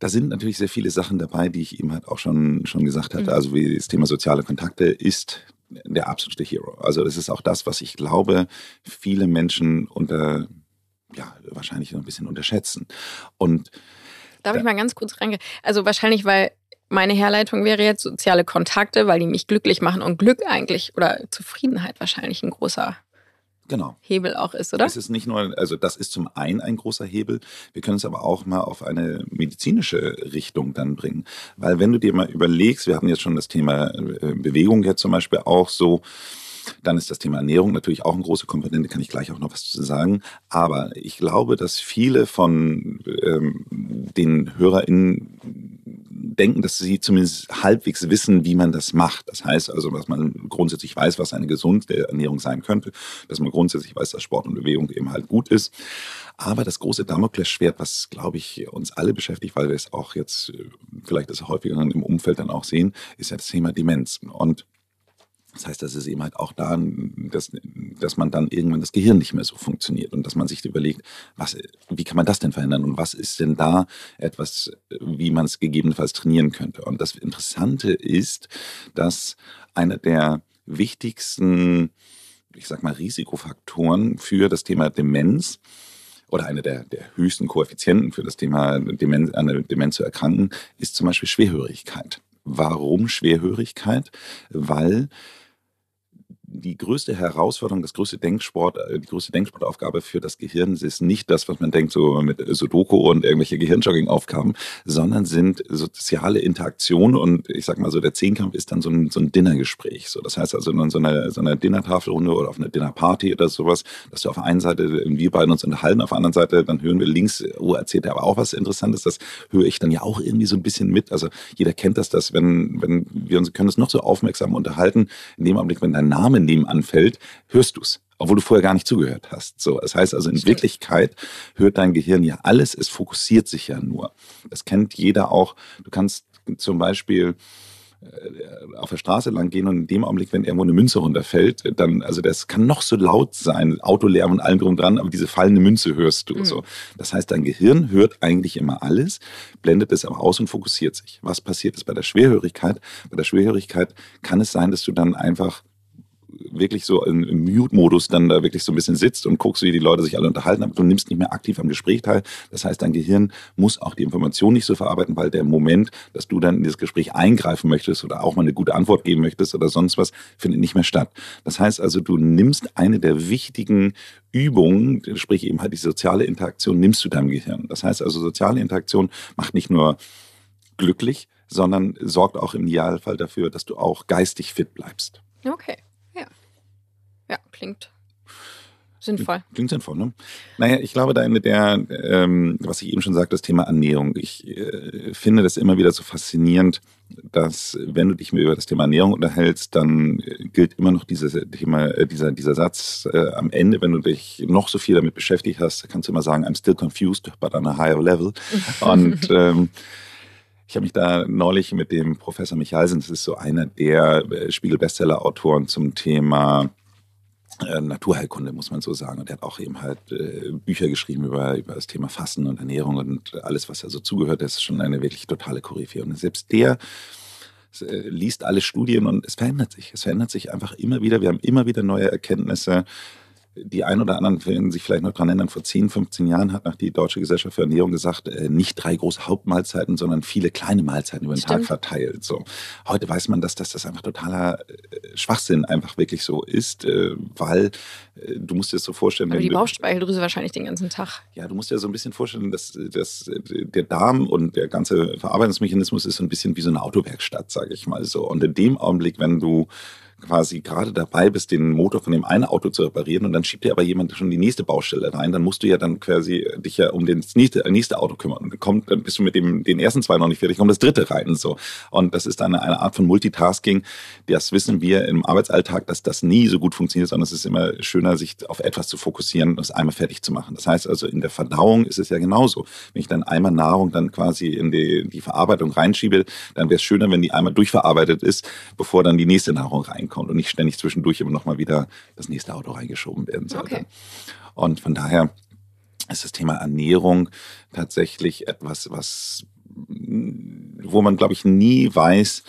da sind natürlich sehr viele Sachen dabei, die ich eben halt auch schon, schon gesagt hatte. Mhm. Also wie das Thema soziale Kontakte ist der absolute Hero. Also das ist auch das, was ich glaube, viele Menschen unter, ja, wahrscheinlich noch ein bisschen unterschätzen. Und Darf ich mal ganz kurz reingehen? Also wahrscheinlich, weil meine Herleitung wäre jetzt soziale Kontakte, weil die mich glücklich machen und Glück eigentlich oder Zufriedenheit wahrscheinlich ein großer genau. Hebel auch ist, oder? Es ist nicht nur, also das ist zum einen ein großer Hebel, wir können es aber auch mal auf eine medizinische Richtung dann bringen. Weil wenn du dir mal überlegst, wir hatten jetzt schon das Thema äh, Bewegung jetzt zum Beispiel auch so, dann ist das Thema Ernährung natürlich auch eine große Komponente, kann ich gleich auch noch was zu sagen. Aber ich glaube, dass viele von ähm, den HörerInnen denken, dass sie zumindest halbwegs wissen, wie man das macht. Das heißt also, dass man grundsätzlich weiß, was eine gesunde Ernährung sein könnte, dass man grundsätzlich weiß, dass Sport und Bewegung eben halt gut ist. Aber das große Damoklesschwert, was, glaube ich, uns alle beschäftigt, weil wir es auch jetzt äh, vielleicht das häufiger im Umfeld dann auch sehen, ist ja das Thema Demenz. Und das heißt, das ist eben halt auch da, dass, dass man dann irgendwann das Gehirn nicht mehr so funktioniert und dass man sich überlegt, was, wie kann man das denn verhindern und was ist denn da etwas, wie man es gegebenenfalls trainieren könnte. Und das Interessante ist, dass einer der wichtigsten, ich sag mal, Risikofaktoren für das Thema Demenz oder eine der, der höchsten Koeffizienten für das Thema Demenz, an Demenz zu erkranken, ist zum Beispiel Schwerhörigkeit. Warum Schwerhörigkeit? Weil die größte Herausforderung, das größte Denksport, äh, die größte Denksportaufgabe für das Gehirn ist nicht das, was man denkt, so mit Sudoku und irgendwelche Gehirnjogging-Aufgaben, sondern sind soziale Interaktionen und ich sag mal so, der Zehnkampf ist dann so ein, so ein Dinnergespräch. So, das heißt also in so einer, so einer Dinnertafelrunde oder auf einer Dinnerparty oder sowas, dass du auf der einen Seite, wir beiden uns unterhalten, auf der anderen Seite, dann hören wir links, oh, erzählt er aber auch was Interessantes, das höre ich dann ja auch irgendwie so ein bisschen mit. Also jeder kennt das, dass wenn, wenn wir uns können uns noch so aufmerksam unterhalten, in dem Augenblick, wenn dein Name nebenan fällt, hörst du es obwohl du vorher gar nicht zugehört hast. So, das heißt also in Stimmt. Wirklichkeit hört dein Gehirn ja alles, es fokussiert sich ja nur. Das kennt jeder auch. Du kannst zum Beispiel äh, auf der Straße lang gehen und in dem Augenblick, wenn irgendwo eine Münze runterfällt, dann, also das kann noch so laut sein, Autolärm und allem drum dran, aber diese fallende Münze hörst du. Mhm. So. Das heißt, dein Gehirn hört eigentlich immer alles, blendet es aber aus und fokussiert sich. Was passiert ist bei der Schwerhörigkeit? Bei der Schwerhörigkeit kann es sein, dass du dann einfach wirklich so im, Mute-Modus dann da wirklich so ein bisschen sitzt und guckst, wie die Leute sich alle unterhalten, aber du nimmst nicht mehr aktiv am Gespräch teil. Das heißt, dein Gehirn muss auch die Information nicht so verarbeiten, weil der Moment, dass du dann in dieses Gespräch eingreifen möchtest oder auch mal eine gute Antwort geben möchtest oder sonst was, findet nicht mehr statt. Das heißt also, du nimmst eine der wichtigen Übungen, sprich eben halt die soziale Interaktion, nimmst du deinem Gehirn. Das heißt also, soziale Interaktion macht nicht nur glücklich, sondern sorgt auch im Idealfall dafür, dass du auch geistig fit bleibst. Okay. Klingt sinnvoll. Klingt sinnvoll, ne? Naja, ich glaube, da der, ähm, was ich eben schon sagte, das Thema Ernährung. Ich äh, finde das immer wieder so faszinierend, dass wenn du dich mir über das Thema Ernährung unterhältst, dann gilt immer noch dieses Thema, äh, dieser, dieser Satz äh, am Ende, wenn du dich noch so viel damit beschäftigt hast, kannst du immer sagen, I'm still confused, but on a higher level. Und ähm, ich habe mich da neulich mit dem Professor Michalsen, das ist so einer der äh, Spiegel-Bestseller-Autoren zum Thema äh, Naturheilkunde, muss man so sagen. Und er hat auch eben halt äh, Bücher geschrieben über, über das Thema Fasten und Ernährung und alles, was da so zugehört. Das ist schon eine wirklich totale Koryphäe. Und selbst der äh, liest alle Studien und es verändert sich. Es verändert sich einfach immer wieder. Wir haben immer wieder neue Erkenntnisse die ein oder anderen werden sich vielleicht noch daran erinnern, vor 10, 15 Jahren hat nach die Deutsche Gesellschaft für Ernährung gesagt, äh, nicht drei große Hauptmahlzeiten, sondern viele kleine Mahlzeiten über den Stimmt. Tag verteilt. So. Heute weiß man, dass das, das einfach totaler äh, Schwachsinn einfach wirklich so ist, äh, weil äh, du musst dir das so vorstellen. Aber die Bauchspeicheldrüse wahrscheinlich den ganzen Tag. Ja, du musst dir so ein bisschen vorstellen, dass, dass der Darm und der ganze Verarbeitungsmechanismus ist so ein bisschen wie so eine Autowerkstatt, sage ich mal so. Und in dem Augenblick, wenn du quasi gerade dabei bist, den Motor von dem einen Auto zu reparieren und dann schiebt dir aber jemand schon die nächste Baustelle rein, dann musst du ja dann quasi dich ja um das nächste, nächste Auto kümmern. Kommt, dann bist du mit dem, den ersten zwei noch nicht fertig, kommt das dritte rein und so. Und das ist dann eine Art von Multitasking. Das wissen wir im Arbeitsalltag, dass das nie so gut funktioniert, sondern es ist immer schöner, sich auf etwas zu fokussieren und es einmal fertig zu machen. Das heißt also, in der Verdauung ist es ja genauso. Wenn ich dann einmal Nahrung dann quasi in die, die Verarbeitung reinschiebe, dann wäre es schöner, wenn die einmal durchverarbeitet ist, bevor dann die nächste Nahrung reinkommt reinkommt und nicht ständig zwischendurch immer noch mal wieder das nächste Auto reingeschoben werden sollte. Okay. Und von daher ist das Thema Ernährung tatsächlich etwas, was wo man, glaube ich, nie weiß,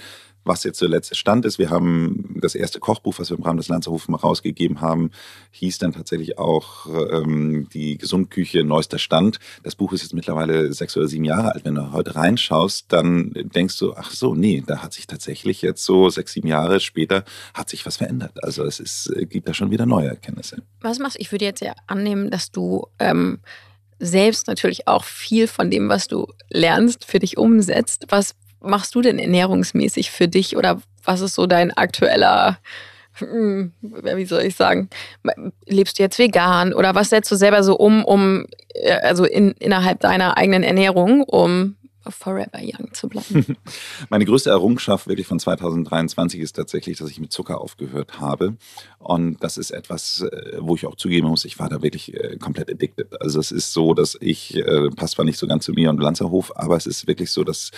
was jetzt der letzte Stand ist. Wir haben das erste Kochbuch, was wir im Rahmen des Lanzerhofs mal rausgegeben haben, hieß dann tatsächlich auch ähm, die Gesundküche neuester Stand. Das Buch ist jetzt mittlerweile sechs oder sieben Jahre alt. Wenn du heute reinschaust, dann denkst du, ach so, nee, da hat sich tatsächlich jetzt so sechs, sieben Jahre später hat sich was verändert. Also es ist, äh, gibt da schon wieder neue Erkenntnisse. Was machst du? Ich würde jetzt ja annehmen, dass du ähm, selbst natürlich auch viel von dem, was du lernst, für dich umsetzt. Was machst du denn ernährungsmäßig für dich oder was ist so dein aktueller, hm, wie soll ich sagen, lebst du jetzt vegan oder was setzt du selber so um, um äh, also in, innerhalb deiner eigenen Ernährung, um forever young zu bleiben. Meine größte Errungenschaft wirklich von 2023 ist tatsächlich, dass ich mit Zucker aufgehört habe. Und das ist etwas, äh, wo ich auch zugeben muss, ich war da wirklich äh, komplett addicted. Also es ist so, dass ich, passt zwar nicht so ganz zu mir und Lanzerhof, aber es ist wirklich so, dass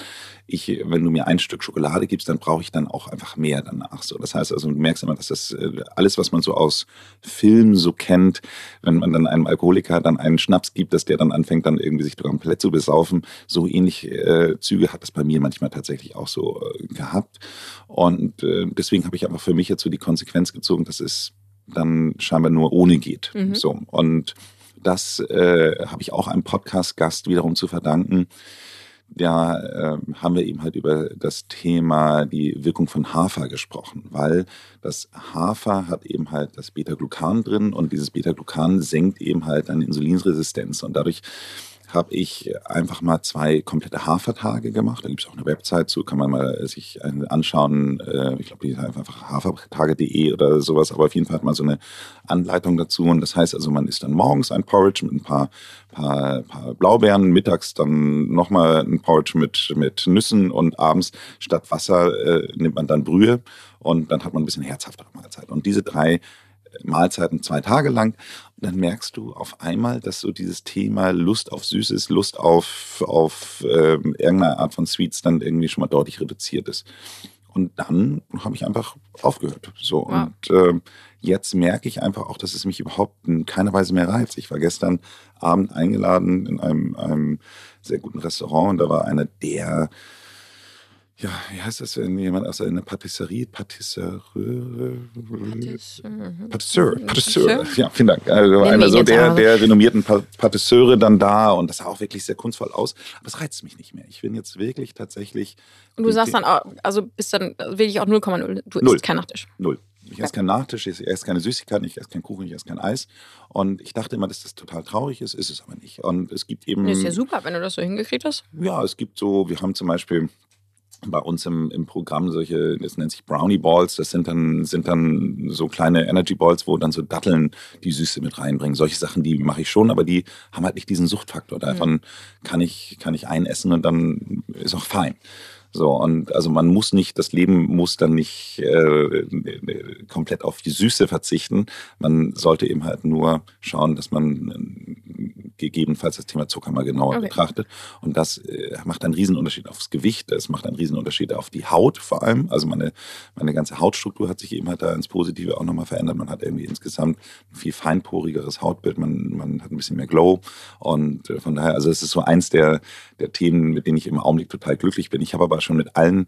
ich, wenn du mir ein Stück Schokolade gibst, dann brauche ich dann auch einfach mehr danach. So, das heißt also, du merkst immer, dass das alles, was man so aus Film so kennt, wenn man dann einem Alkoholiker dann einen Schnaps gibt, dass der dann anfängt, dann irgendwie sich komplett zu besaufen, so ähnlich äh, Züge hat es bei mir manchmal tatsächlich auch so äh, gehabt. Und äh, deswegen habe ich aber für mich jetzt so die Konsequenz gezogen, dass es dann scheinbar nur ohne geht. Mhm. So. Und das äh, habe ich auch einem Podcast-Gast wiederum zu verdanken. Da äh, haben wir eben halt über das Thema die Wirkung von Hafer gesprochen, weil das Hafer hat eben halt das Beta-Glucan drin und dieses Beta-Glucan senkt eben halt eine Insulinresistenz und dadurch habe ich einfach mal zwei komplette Hafertage gemacht. Da gibt es auch eine Website zu, kann man mal sich anschauen. Äh, ich glaube, die heißt einfach hafertage.de oder sowas. Aber auf jeden Fall hat man so eine Anleitung dazu. Und das heißt also, man isst dann morgens ein Porridge mit ein paar, paar, paar Blaubeeren, mittags dann nochmal ein Porridge mit, mit Nüssen und abends statt Wasser äh, nimmt man dann Brühe und dann hat man ein bisschen herzhaftere Mahlzeit. Und diese drei Mahlzeiten zwei Tage lang. Und dann merkst du auf einmal, dass so dieses Thema Lust auf Süßes, Lust auf, auf äh, irgendeine Art von Sweets dann irgendwie schon mal deutlich reduziert ist. Und dann habe ich einfach aufgehört. So. Wow. Und äh, jetzt merke ich einfach auch, dass es mich überhaupt in keiner Weise mehr reizt. Ich war gestern Abend eingeladen in einem, einem sehr guten Restaurant und da war einer der ja, wie heißt das, wenn jemand aus einer Patisserie, Patisserie, Patisseur, Patisseur, ja, vielen Dank. Also einer so der, der renommierten Patisseure dann da und das sah auch wirklich sehr kunstvoll aus, aber es reizt mich nicht mehr. Ich bin jetzt wirklich tatsächlich. Und du sagst dann, also bist dann wirklich auch 0,0, du isst kein Nachtisch. Null. Ich esse keinen Nachtisch, ich esse keine Süßigkeiten, ich esse keinen Kuchen, ich esse kein Eis. Und ich dachte immer, dass das total traurig ist, ist es aber nicht. Und es gibt eben. Das ist ja super, wenn du das so hingekriegt hast. Ja, es gibt so, wir haben zum Beispiel bei uns im, im Programm solche, das nennt sich Brownie Balls, das sind dann, sind dann so kleine Energy Balls, wo dann so Datteln die Süße mit reinbringen. Solche Sachen, die mache ich schon, aber die haben halt nicht diesen Suchtfaktor. Davon kann ich, kann ich einessen und dann ist auch fein. So, und also man muss nicht, das Leben muss dann nicht äh, komplett auf die Süße verzichten. Man sollte eben halt nur schauen, dass man gegebenenfalls das Thema Zucker mal genauer okay. betrachtet. Und das äh, macht einen Riesenunterschied aufs Gewicht, es macht einen Riesenunterschied auf die Haut vor allem. Also meine, meine ganze Hautstruktur hat sich eben halt da ins Positive auch nochmal verändert. Man hat irgendwie insgesamt ein viel feinporigeres Hautbild, man, man hat ein bisschen mehr Glow. Und äh, von daher, also es ist so eins der, der Themen, mit denen ich im Augenblick total glücklich bin. Ich habe aber schon mit allen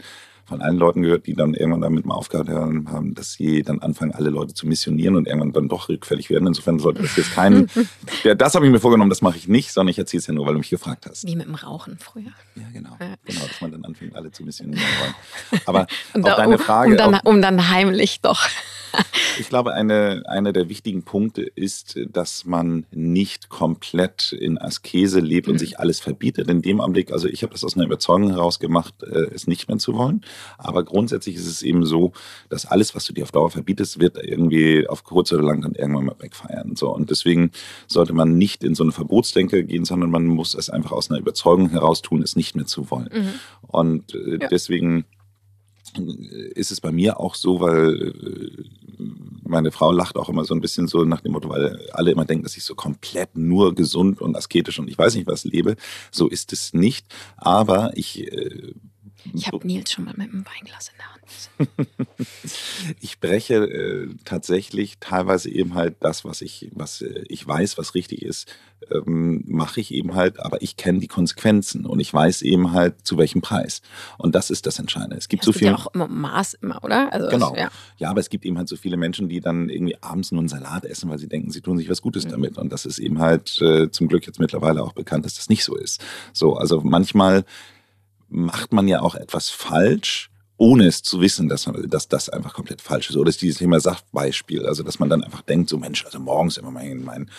von allen Leuten gehört, die dann irgendwann damit mal aufgehört haben, dass sie dann anfangen, alle Leute zu missionieren und irgendwann dann doch rückfällig werden. Insofern sollte das jetzt kein. ja, das habe ich mir vorgenommen, das mache ich nicht, sondern ich erzähle es ja nur, weil du mich gefragt hast. Wie mit dem Rauchen früher. Ja, genau. Ja. Genau, dass man dann anfängt, alle zu missionieren wollen. Aber auch deine Frage. Um dann, um dann heimlich doch. ich glaube, eine, einer der wichtigen Punkte ist, dass man nicht komplett in Askese lebt und mhm. sich alles verbietet. In dem Augenblick, also ich habe das aus einer Überzeugung heraus gemacht, äh, es nicht mehr zu wollen. Aber grundsätzlich ist es eben so, dass alles, was du dir auf Dauer verbietest, wird irgendwie auf kurz oder lang dann irgendwann mal wegfeiern. So. Und deswegen sollte man nicht in so eine Verbotsdenke gehen, sondern man muss es einfach aus einer Überzeugung heraus tun, es nicht mehr zu wollen. Mhm. Und äh, ja. deswegen ist es bei mir auch so, weil äh, meine Frau lacht auch immer so ein bisschen so nach dem Motto, weil alle immer denken, dass ich so komplett nur gesund und asketisch und ich weiß nicht was lebe. So ist es nicht. Aber ich äh, Ich habe Nils schon mal mit einem Weinglas in der Hand. ich breche äh, tatsächlich teilweise eben halt das, was ich, was äh, ich weiß, was richtig ist, ähm, mache ich eben halt, aber ich kenne die Konsequenzen und ich weiß eben halt, zu welchem Preis. Und das ist das Entscheidende. Es gibt Ja, so viel. ja auch immer Maß immer, oder? Also Genau. Das, ja. Ja, aber es gibt eben halt so viele Menschen, die dann irgendwie abends nur einen Salat essen, weil sie denken, sie tun sich was Gutes Mhm. damit. Und das ist eben halt äh, zum Glück jetzt mittlerweile auch bekannt, dass das nicht so ist. So, also manchmal macht man ja auch etwas falsch, ohne es zu wissen, dass, man- dass das einfach komplett falsch ist. Oder ist dieses Thema Saftbeispiel, also dass man dann einfach denkt, so Mensch, also morgens immer mein, mein,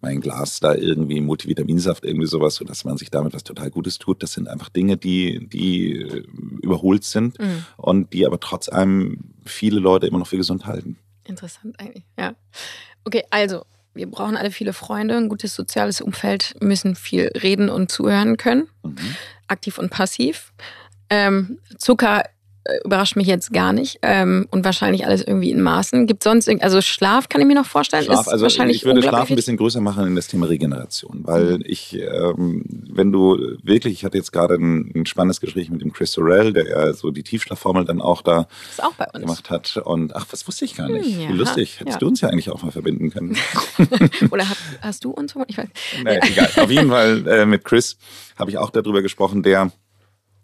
mein Glas da irgendwie Multivitaminsaft, irgendwie sowas, so dass man sich damit was total Gutes tut. Das sind einfach Dinge, die, die äh, überholt sind Mhm. und die aber trotz allem viele Leute immer noch für gesund halten. Interessant eigentlich, ja. Okay, also, wir brauchen alle viele Freunde, ein gutes soziales Umfeld, müssen viel reden und zuhören können, Mhm. aktiv und passiv. Ähm, Zucker überrascht mich jetzt gar nicht ähm, und wahrscheinlich alles irgendwie in Maßen. Gibt sonst irgend, also Schlaf kann ich mir noch vorstellen, Schlaf, ist also wahrscheinlich ich würde Schlaf ein bisschen größer machen in das Thema Regeneration, weil ich, ähm, wenn du wirklich, ich hatte jetzt gerade ein, ein spannendes Gespräch mit dem Chris Sorrell, der ja so die Tiefschlafformel dann auch da auch bei uns. gemacht hat und ach, was wusste ich gar nicht. Hm, ja. Wie lustig. Hättest Ja. du uns ja eigentlich auch mal verbinden können. Oder hast, hast du uns? Ich weiß. Naja, egal. Auf jeden Fall äh, mit Chris habe ich auch darüber gesprochen, der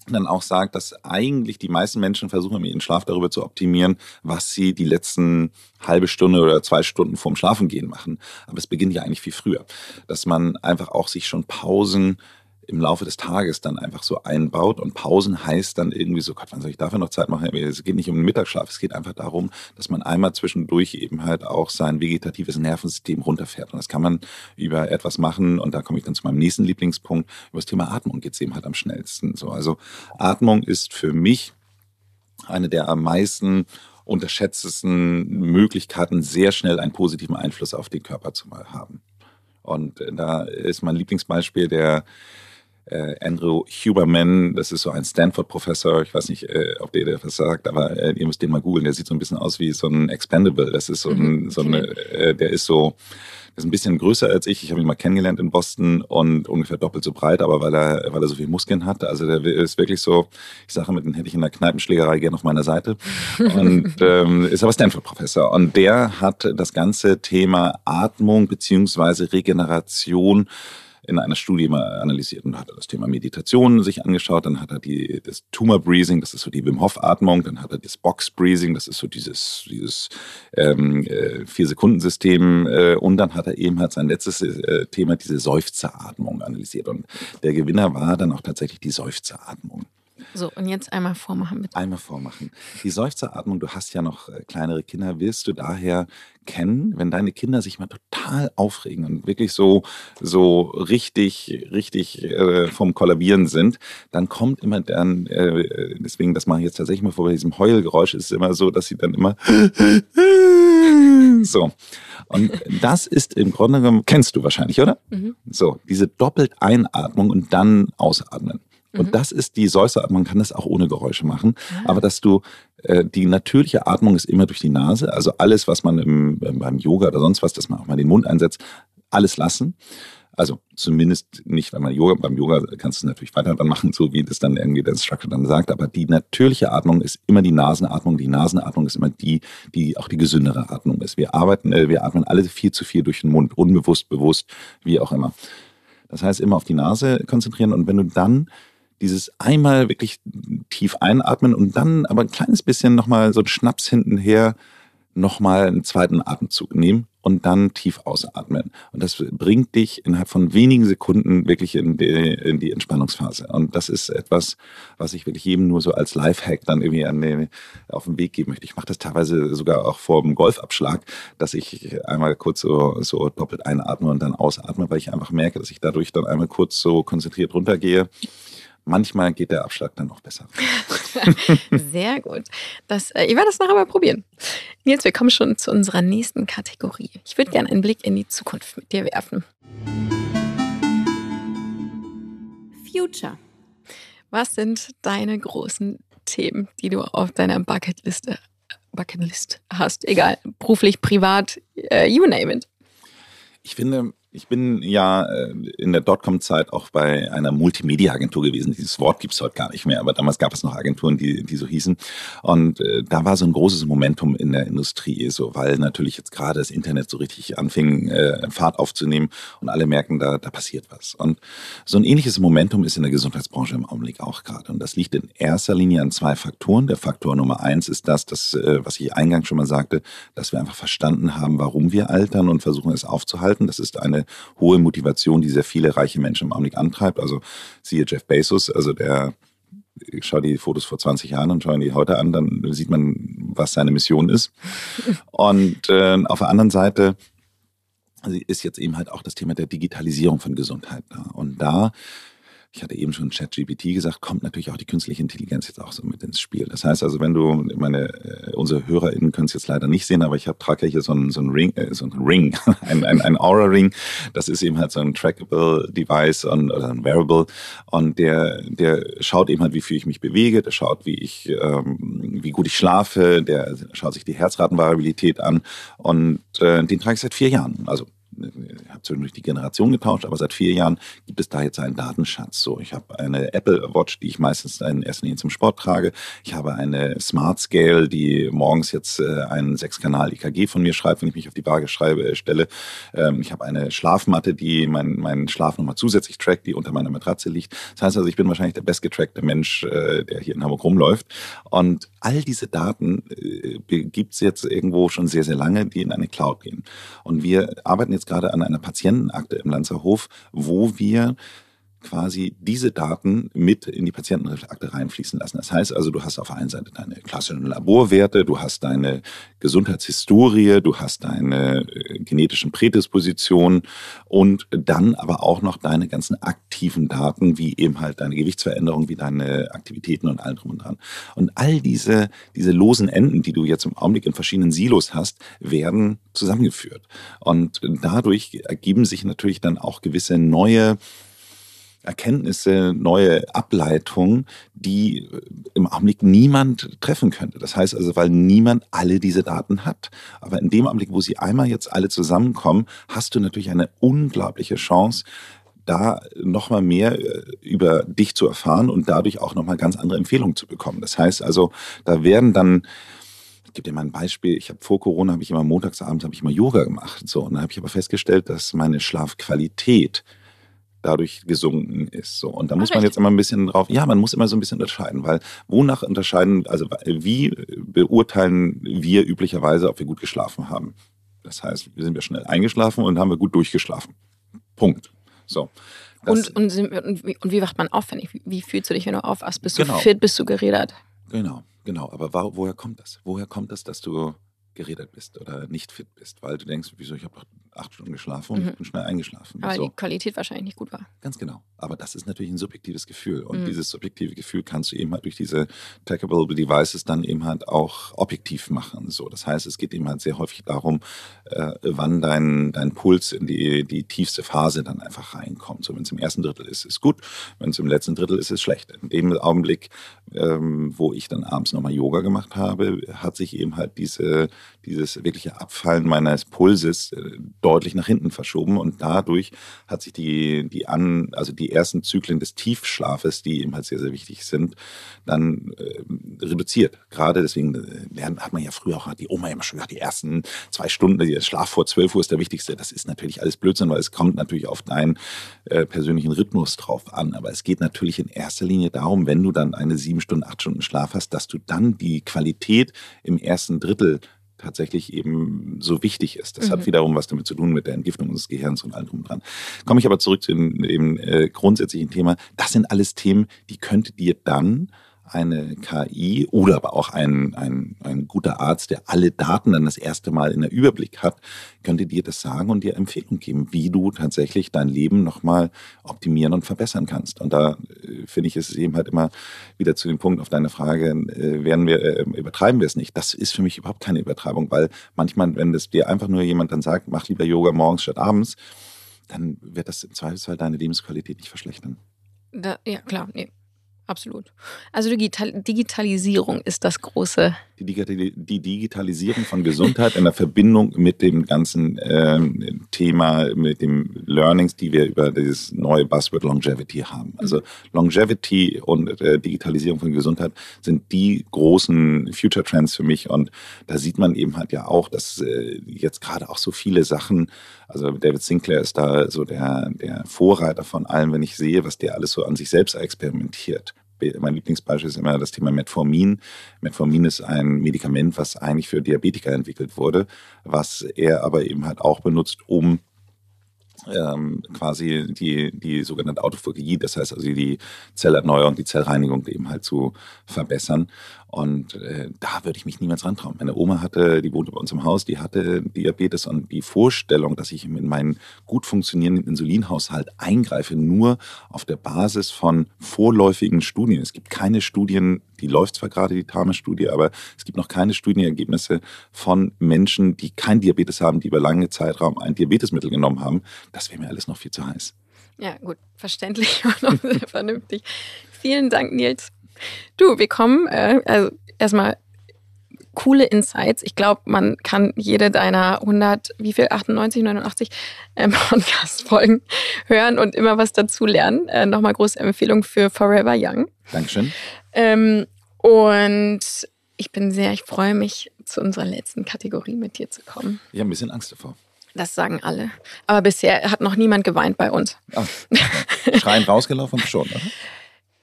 dann auch sagt, dass eigentlich die meisten Menschen versuchen, ihren Schlaf darüber zu optimieren, was sie die letzten halbe Stunde oder zwei Stunden vorm Schlafengehen machen. Aber es beginnt ja eigentlich viel früher, dass man einfach auch sich schon Pausen im Laufe des Tages dann einfach so einbaut. Und Pausen heißt dann irgendwie so, Gott, wann soll ich dafür noch Zeit machen? Es geht nicht um den Mittagsschlaf, es geht einfach darum, dass man einmal zwischendurch eben halt auch sein vegetatives Nervensystem runterfährt. Und das kann man über etwas machen. Und da komme ich dann zu meinem nächsten Lieblingspunkt. Über das Thema Atmung geht es eben halt am schnellsten. So, also Atmung ist für mich eine der am meisten unterschätztesten Möglichkeiten, sehr schnell einen positiven Einfluss auf den Körper zu haben. Und äh, da ist mein Lieblingsbeispiel der äh, Andrew Huberman, das ist so ein Stanford-Professor, ich weiß nicht, äh, ob der, was sagt, aber äh, ihr müsst den mal googeln, der sieht so ein bisschen aus wie so ein Expendable, das ist so ein, Mhm, so eine, äh, der ist so, der ist ein bisschen größer als ich, ich habe ihn mal kennengelernt in Boston und ungefähr doppelt so breit, aber weil er, weil er so viel Muskeln hat, also der ist wirklich so, ich sage mit den hätte ich in der Kneipenschlägerei gerne auf meiner Seite. Und ähm, ist aber Stanford-Professor. Und der hat das ganze Thema Atmung beziehungsweise Regeneration in einer Studie mal analysiert und hat er das Thema Meditation sich angeschaut, dann hat er die, das Tumor Breathing, das ist so die Wim Hof Atmung, dann hat er das Box Breathing, das ist so dieses, dieses ähm, äh, Vier-Sekunden-System äh, und dann hat er eben halt sein letztes äh, Thema, diese Seufzeratmung analysiert und der Gewinner war dann auch tatsächlich die Seufzeratmung. So, und jetzt einmal vormachen, bitte. Einmal vormachen. Die Seufzeratmung, du hast ja noch äh, kleinere Kinder, wirst du daher kennen, wenn deine Kinder sich mal total aufregen und wirklich so, so richtig, richtig äh, vom Kollabieren sind, dann kommt immer dann, äh, deswegen, das mache ich jetzt tatsächlich mal vor bei diesem Heulgeräusch, ist es immer so, dass sie dann immer so. Und das ist im Grunde genommen, kennst du wahrscheinlich, oder? Mhm. So, diese doppelt Einatmung und dann ausatmen. Mhm. Und das ist die Seufzeratmung, man kann das auch ohne Geräusche machen. Ah. Aber dass du, äh, die natürliche Atmung ist immer durch die Nase. Also alles, was man im, äh, beim Yoga oder sonst was, dass man auch mal den Mund einsetzt, alles lassen. Also zumindest nicht, wenn man Yoga, beim Yoga kannst du es natürlich weiter dann machen, so wie das dann irgendwie der Instructor dann sagt. Aber die natürliche Atmung ist immer die Nasenatmung. Die Nasenatmung ist immer die, die auch die gesündere Atmung ist. Wir arbeiten, äh, wir atmen alle viel zu viel durch den Mund, unbewusst, bewusst, wie auch immer. Das heißt, immer auf die Nase konzentrieren und wenn du dann dieses einmal wirklich tief einatmen und dann aber ein kleines bisschen nochmal so einen Schnaps hintenher nochmal einen zweiten Atemzug nehmen und dann tief ausatmen. Und das bringt dich innerhalb von wenigen Sekunden wirklich in die, in die Entspannungsphase. Und das ist etwas, was ich wirklich jedem nur so als Lifehack dann irgendwie an den, auf den Weg geben möchte. Ich mache das teilweise sogar auch vor dem Golfabschlag, dass ich einmal kurz so, so doppelt einatme und dann ausatme, weil ich einfach merke, dass ich dadurch dann einmal kurz so konzentriert runtergehe. Manchmal geht der Abschlag dann auch besser. Sehr gut. Das, äh, ich werde das nachher mal probieren. Nils, wir kommen schon zu unserer nächsten Kategorie. Ich würde gerne einen Blick in die Zukunft mit dir werfen. Future. Was sind deine großen Themen, die du auf deiner Bucketliste, Bucketlist hast? Egal, beruflich, privat, äh, you name it. Ich finde, Ich bin ja äh, in der Dotcom-Zeit auch bei einer Multimedia-Agentur gewesen. Dieses Wort gibt es heute gar nicht mehr, aber damals gab es noch Agenturen, die, die so hießen. Und äh, da war so ein großes Momentum in der Industrie, so weil natürlich jetzt gerade das Internet so richtig anfing, äh, Fahrt aufzunehmen und alle merken, da, da passiert was. Und so ein ähnliches Momentum ist in der Gesundheitsbranche im Augenblick auch gerade. Und das liegt in erster Linie an zwei Faktoren. Der Faktor Nummer eins ist das, das äh, was ich eingangs schon mal sagte, dass wir einfach verstanden haben, warum wir altern und versuchen es aufzuhalten. Das ist eine hohe Motivation, die sehr viele reiche Menschen im Augenblick antreibt. Also siehe Jeff Bezos, also der schau die Fotos vor 20 Jahren und schau die heute an, dann sieht man, was seine Mission ist. Und äh, auf der anderen Seite ist jetzt eben halt auch das Thema der Digitalisierung von Gesundheit da. Und da ich hatte eben schon ChatGPT gesagt, kommt natürlich auch die künstliche Intelligenz jetzt auch so mit ins Spiel. Das heißt also, wenn du, meine, äh, unsere HörerInnen können es jetzt leider nicht sehen, aber ich habe trage hier so einen, so Ring, äh, so einen Ring, ein, ein, ein Aura-Ring. Das ist eben halt so ein trackable Device oder ein Wearable. Und der, der schaut eben halt, wie viel ich mich bewege, der schaut, wie ich, ähm, wie gut ich schlafe, der schaut sich die Herzratenvariabilität an. Und äh, den trage ich seit vier Jahren. Also ich habe zwischendurch die Generation getauscht, aber seit vier Jahren gibt es da jetzt einen Datenschatz. So, ich habe eine Apple Watch, die ich meistens in erster Linie zum Sport trage. Ich habe eine Smart Scale, die morgens jetzt äh, einen Sechskanal EKG von mir schreibt, wenn ich mich auf die Waage schreibe, äh, stelle. Ähm, ich habe eine Schlafmatte, die meinen mein Schlaf nochmal zusätzlich trackt, die unter meiner Matratze liegt. Das heißt also, ich bin wahrscheinlich der bestgetrackte Mensch, äh, der hier in Hamburg rumläuft. Und all diese Daten äh, gibt es jetzt irgendwo schon sehr, sehr lange, die in eine Cloud gehen. Und wir arbeiten jetzt gerade an einer Patientenakte im Lanzerhof, wo wir quasi diese Daten mit in die Patientenakte reinfließen lassen. Das heißt also, du hast auf der einen Seite deine klassischen Laborwerte, du hast deine Gesundheitshistorie, du hast deine äh, genetischen Prädispositionen und dann aber auch noch deine ganzen aktiven Daten, wie eben halt deine Gewichtsveränderung, wie deine Aktivitäten und allem drum und dran. Und all diese, diese losen Enden, die du jetzt im Augenblick in verschiedenen Silos hast, werden zusammengeführt. Und dadurch ergeben sich natürlich dann auch gewisse neue Erkenntnisse, neue Ableitungen, die äh, im Augenblick niemand treffen könnte. Das heißt also, weil niemand alle diese Daten hat. Aber in dem Augenblick, wo sie einmal jetzt alle zusammenkommen, hast du natürlich eine unglaubliche Chance, da nochmal mehr äh, über dich zu erfahren und dadurch auch nochmal ganz andere Empfehlungen zu bekommen. Das heißt also, da werden dann ich gebe dir mal ein Beispiel. Ich habe vor Corona habe ich immer montagsabends habe ich immer Yoga gemacht. So und dann habe ich aber festgestellt, dass meine Schlafqualität dadurch gesunken ist. So. Und da muss man jetzt immer ein bisschen drauf, ja, man muss immer so ein bisschen unterscheiden, weil wonach unterscheiden, also wie beurteilen wir üblicherweise, ob wir gut geschlafen haben? Das heißt, sind wir schnell eingeschlafen und haben wir gut durchgeschlafen. Punkt. So. Und, und, und, wie, und, wie, wacht man auf? Wenn ich, wie fühlst du dich, wenn du aufwachst? Bist du genau. fit? Bist du geredet? Genau, genau. Aber woher kommt das? Woher kommt das, dass du geredet bist oder nicht fit bist? Weil du denkst, wieso, ich habe doch acht Stunden geschlafen und mhm. ich bin schnell eingeschlafen. Aber so. die Qualität wahrscheinlich nicht gut war. Ganz genau. Aber das ist natürlich ein subjektives Gefühl. Und mhm. dieses subjektive Gefühl kannst du eben halt durch diese Tackable Devices dann eben halt auch objektiv machen. So, das heißt, es geht eben halt sehr häufig darum, äh, wann dein, dein Puls in die, die tiefste Phase dann einfach reinkommt. So, wenn es im ersten Drittel ist, ist gut. Wenn es im letzten Drittel ist, ist schlecht. In dem Augenblick, ähm, wo ich dann abends nochmal Yoga gemacht habe, hat sich eben halt diese, dieses wirkliche Abfallen meines Pulses äh, deutlich nach hinten verschoben und dadurch hat sich die, die an, also die ersten Zyklen des Tiefschlafes, die eben halt sehr, sehr wichtig sind, dann äh, reduziert. Gerade deswegen äh, hat man ja früher auch, hat die Oma immer schon gesagt, die ersten zwei Stunden, der Schlaf vor 12 Uhr ist der wichtigste. Das ist natürlich alles Blödsinn, weil es kommt natürlich auf deinen äh, persönlichen Rhythmus drauf an. Aber es geht natürlich in erster Linie darum, wenn du dann eine sieben Stunden, acht Stunden Schlaf hast, dass du dann die Qualität im ersten Drittel tatsächlich eben so wichtig ist. Das mhm. hat wiederum was damit zu tun mit der Entgiftung des Gehirns und allem drum dran. Komme ich aber zurück zu dem, dem äh, grundsätzlichen Thema. Das sind alles Themen, die könnte dir dann eine KI oder aber auch ein, ein, ein guter Arzt, der alle Daten dann das erste Mal in der Überblick hat, könnte dir das sagen und dir Empfehlungen geben, wie du tatsächlich dein Leben nochmal optimieren und verbessern kannst. Und da äh, finde ich, ist es eben halt immer wieder zu dem Punkt auf deine Frage, äh, werden wir, äh, übertreiben wir es nicht? Das ist für mich überhaupt keine Übertreibung, weil manchmal, wenn das dir einfach nur jemand dann sagt, mach lieber Yoga morgens statt abends, dann wird das im Zweifelsfall deine Lebensqualität nicht verschlechtern. Da, ja, klar, nee. Absolut. Also Digital Digitalisierung ist das große. Die, Digital die, Digitalisierung von Gesundheit in der Verbindung mit dem ganzen ähm, Thema, mit dem Learnings, die wir über dieses neue Buzzword Longevity haben. Also Longevity und äh, Digitalisierung von Gesundheit sind die großen Future Trends für mich. Und da sieht man eben halt ja auch, dass äh, jetzt gerade auch so viele Sachen, also David Sinclair ist da so der, der Vorreiter von allem, wenn ich sehe, was der alles so an sich selbst experimentiert mein Lieblingsbeispiel ist immer das Thema Metformin. Metformin ist ein Medikament, was eigentlich für Diabetiker entwickelt wurde, was er aber eben halt auch benutzt, um ähm, quasi die, die sogenannte Autophagie, das heißt also die Zellerneuerung, die Zellreinigung eben halt zu verbessern. Und äh, da würde ich mich niemals rantrauen. Meine Oma hatte, die wohnte bei uns im Haus, die hatte Diabetes und die Vorstellung, dass ich in meinen gut funktionierenden Insulinhaushalt eingreife, nur auf der Basis von vorläufigen Studien. Es gibt keine Studien, die läuft zwar gerade, die TAME-Studie, aber es gibt noch keine Studienergebnisse von Menschen, die kein Diabetes haben, die über lange Zeitraum ein Diabetesmittel genommen haben. Das wäre mir alles noch viel zu heiß. Ja, gut, verständlich und sehr vernünftig. Vielen Dank, Nils. Du, wir kommen, äh, also erstmal coole Insights. Ich glaube, man kann jede deiner 100, wie viel, 98, 89 äh, Podcast-Folgen hören und immer was dazu lernen. Äh, Nochmal große Empfehlung für Forever Young. Dankeschön. Ähm, und ich bin sehr, ich freue mich, zu unserer letzten Kategorie mit dir zu kommen. Ich habe ein bisschen Angst davor. Das sagen alle. Aber bisher hat noch niemand geweint bei uns. Ah, okay. Schreien rausgelaufen schon, oder?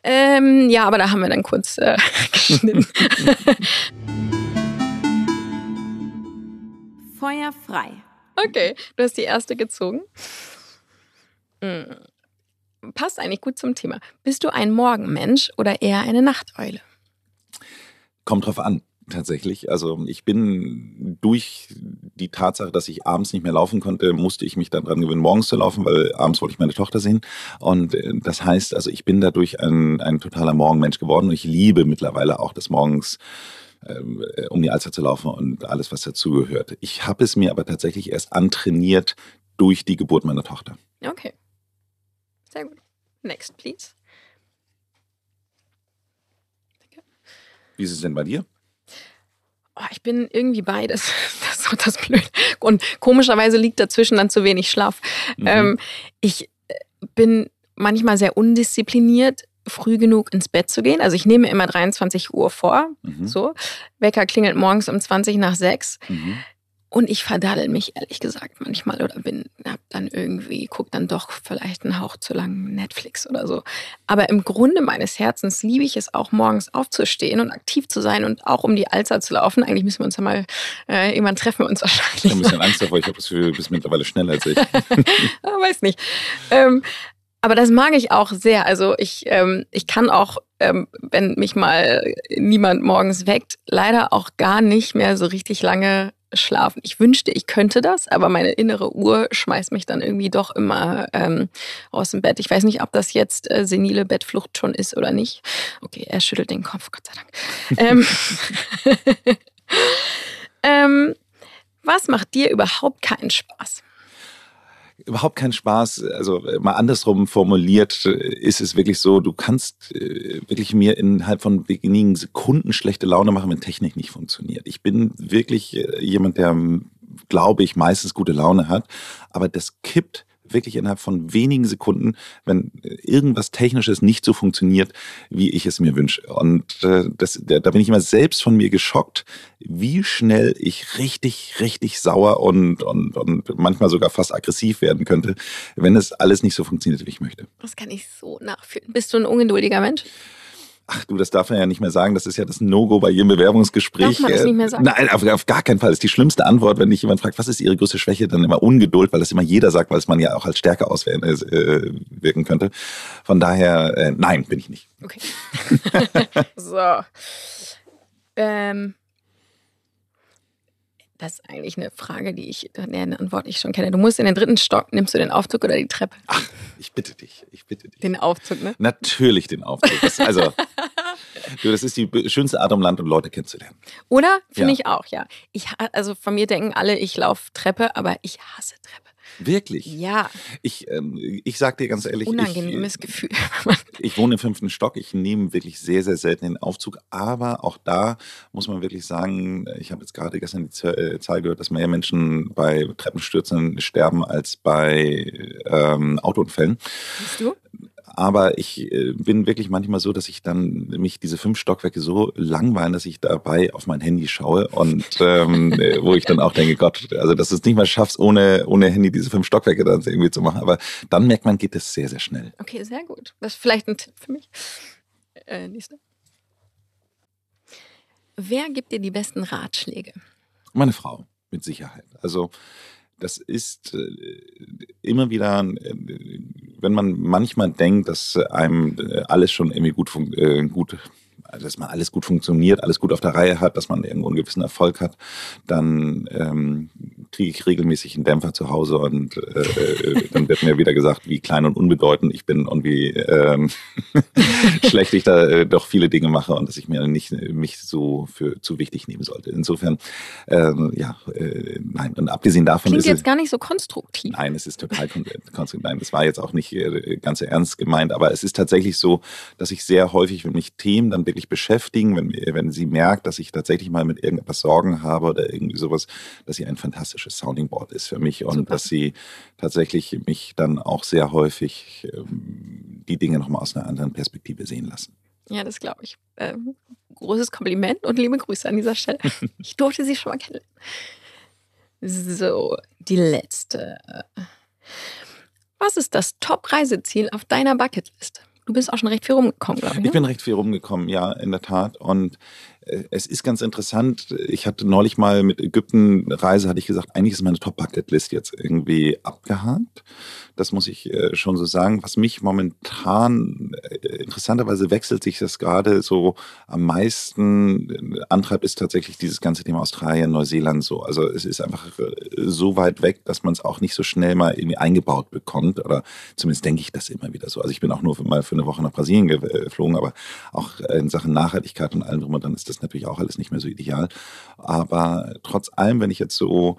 Ähm, ja, aber da haben wir dann kurz äh, geschnitten. Feuer frei. Okay, du hast die erste gezogen. Hm. Passt eigentlich gut zum Thema. Bist du ein Morgenmensch oder eher eine Nachteule? Kommt drauf an tatsächlich. Also ich bin durch die Tatsache, dass ich abends nicht mehr laufen konnte, musste ich mich dann dran gewöhnen, morgens zu laufen, weil abends wollte ich meine Tochter sehen. Und äh, das heißt, also ich bin dadurch ein, ein totaler Morgenmensch geworden und ich liebe mittlerweile auch des Morgens um die Alster zu laufen und alles, was dazugehört. Ich habe es mir aber tatsächlich erst antrainiert durch die Geburt meiner Tochter. Okay. Sehr gut. Next, please. Danke. Wie ist es denn bei dir? Oh, ich bin irgendwie beides. Das ist so das Blöd. Und komischerweise liegt dazwischen dann zu wenig Schlaf. Mhm. Ähm, ich äh, bin manchmal sehr undiszipliniert, früh genug ins Bett zu gehen. Also ich nehme immer 23 Uhr vor. Mhm. So. Wecker klingelt morgens um 20 nach 6. Mhm. Und ich verdaddel mich ehrlich gesagt manchmal oder bin, hab dann irgendwie, guck dann doch vielleicht einen Hauch zu lang Netflix oder so. Aber im Grunde meines Herzens liebe ich es auch morgens aufzustehen und aktiv zu sein und auch um die Alster zu laufen. Eigentlich müssen wir uns ja mal, äh, irgendwann treffen wir uns wahrscheinlich. Ich habe ein bisschen Angst davor, ich habe das Gefühl, du bist mittlerweile schneller als ich. weiß nicht. Ähm, aber das mag ich auch sehr. Also ich, ähm, ich kann auch, ähm, wenn mich mal niemand morgens weckt, leider auch gar nicht mehr so richtig lange schlafen. Ich wünschte, ich könnte das, aber meine innere Uhr schmeißt mich dann irgendwie doch immer ähm, aus dem Bett. Ich weiß nicht, ob das jetzt äh, senile Bettflucht schon ist oder nicht. Okay, er schüttelt den Kopf, Gott sei Dank. ähm, ähm, was macht dir überhaupt keinen Spaß? Überhaupt keinen Spaß. Also äh, mal andersrum formuliert äh, ist es wirklich so, du kannst äh, wirklich mir innerhalb von wenigen Sekunden schlechte Laune machen, wenn Technik nicht funktioniert. Ich bin wirklich jemand, der, glaube ich, meistens gute Laune hat, aber das kippt wirklich innerhalb von wenigen Sekunden, wenn irgendwas Technisches nicht so funktioniert, wie ich es mir wünsche. Und äh, das, da, da bin ich immer selbst von mir geschockt, wie schnell ich richtig, richtig sauer und, und, und manchmal sogar fast aggressiv werden könnte, wenn es alles nicht so funktioniert, wie ich möchte. Das kann ich so nachfühlen. Bist du ein ungeduldiger Mensch? Ach du, das darf man ja nicht mehr sagen. Das ist ja das No-Go bei jedem Bewerbungsgespräch. Darf man das nicht mehr sagen? Nein, auf, auf, gar keinen Fall. Das ist die schlimmste Antwort, wenn dich jemand fragt, was ist Ihre größte Schwäche, dann immer Ungeduld, weil das immer jeder sagt, weil es man ja auch als Stärke auswirken äh, könnte. Von daher, äh, nein, bin ich nicht. Okay. so. Ähm, das ist eigentlich eine Frage, die ich, eine Antwort ich schon kenne. Du musst in den dritten Stock, nimmst du den Aufzug oder die Treppe? Ach, ich bitte dich, ich bitte dich. Den Aufzug, ne? Natürlich den Aufzug. Das, also, du, das ist die schönste Art um Land, um Leute kennenzulernen. Oder? Finde ja. ich auch, ja. Ich, also von mir denken alle, ich laufe Treppe, aber ich hasse Treppe. Wirklich? Ja. Ich, ähm, ich sag dir ganz ehrlich, Unangenehmes ich, Gefühl. ich wohne im fünften Stock. Ich nehme wirklich sehr, sehr selten den Aufzug. Aber auch da muss man wirklich sagen, ich habe jetzt gerade gestern die äh, Zahl gehört, dass mehr Menschen bei Treppenstürzen sterben als bei ähm, Autounfällen. Siehst du? Aber ich äh, bin wirklich manchmal so, dass ich dann mich diese fünf Stockwerke so langweilen, dass ich dabei auf mein Handy schaue und ähm, äh, wo ich dann auch denke, Gott, also dass du es nicht mal schaffst, ohne, ohne Handy diese fünf Stockwerke dann irgendwie zu machen. Aber dann merkt man, geht es sehr, sehr schnell. Okay, sehr gut. Das ist vielleicht ein Tipp für mich. Äh, nächste. Wer gibt dir die besten Ratschläge? Meine Frau, mit Sicherheit. Also das ist äh, immer wieder, äh, wenn man manchmal denkt, dass einem äh, alles schon irgendwie gut, gut also dass man alles gut funktioniert, alles gut auf der Reihe hat, dass man irgendwo einen gewissen Erfolg hat, dann ähm, kriege ich regelmäßig einen Dämpfer zu Hause und äh, äh, dann wird mir wieder gesagt, wie klein und unbedeutend ich bin und wie ähm, schlecht ich da äh, doch viele Dinge mache und dass ich mir nicht mich so für zu wichtig nehmen sollte. Insofern, ähm, ja, äh, nein. Und abgesehen davon Klingt ist jetzt gar nicht so konstruktiv. Nein, es ist total konstruktiv. Nein, das war jetzt auch nicht äh, ganz ernst gemeint, aber es ist tatsächlich so, dass ich sehr häufig, wenn mich Themen dann wirklich beschäftigen, wenn, wenn sie merkt, dass ich tatsächlich mal mit irgendetwas Sorgen habe oder irgendwie sowas, dass sie ein fantastisches Sounding Board ist für mich und Super. dass sie tatsächlich mich dann auch sehr häufig ähm, die Dinge nochmal aus einer anderen Perspektive sehen lassen. Ja, das glaube ich. Ähm, großes Kompliment und liebe Grüße an dieser Stelle. Ich durfte sie schon mal kennen. So, die letzte. Was ist das Top-Reiseziel auf deiner Bucketlist? Du bist auch schon recht viel rumgekommen, glaube ich. Ich Ne? bin recht viel rumgekommen, ja, in der Tat. Und es ist ganz interessant. Ich hatte neulich mal mit Ägypten Reise, hatte ich gesagt, eigentlich ist meine Top-Bucket-List jetzt irgendwie abgehakt. Das muss ich äh, schon so sagen. Was mich momentan, äh, interessanterweise wechselt sich das gerade so am meisten antreibt, ist tatsächlich dieses ganze Thema Australien, Neuseeland so. Also es ist einfach äh, so weit weg, dass man es auch nicht so schnell mal irgendwie eingebaut bekommt. Oder zumindest denke ich das immer wieder so. Also ich bin auch nur mal für eine Woche nach Brasilien geflogen, aber auch in Sachen Nachhaltigkeit und allem drum und dann ist das natürlich auch alles nicht mehr so ideal. Aber trotz allem, wenn ich jetzt so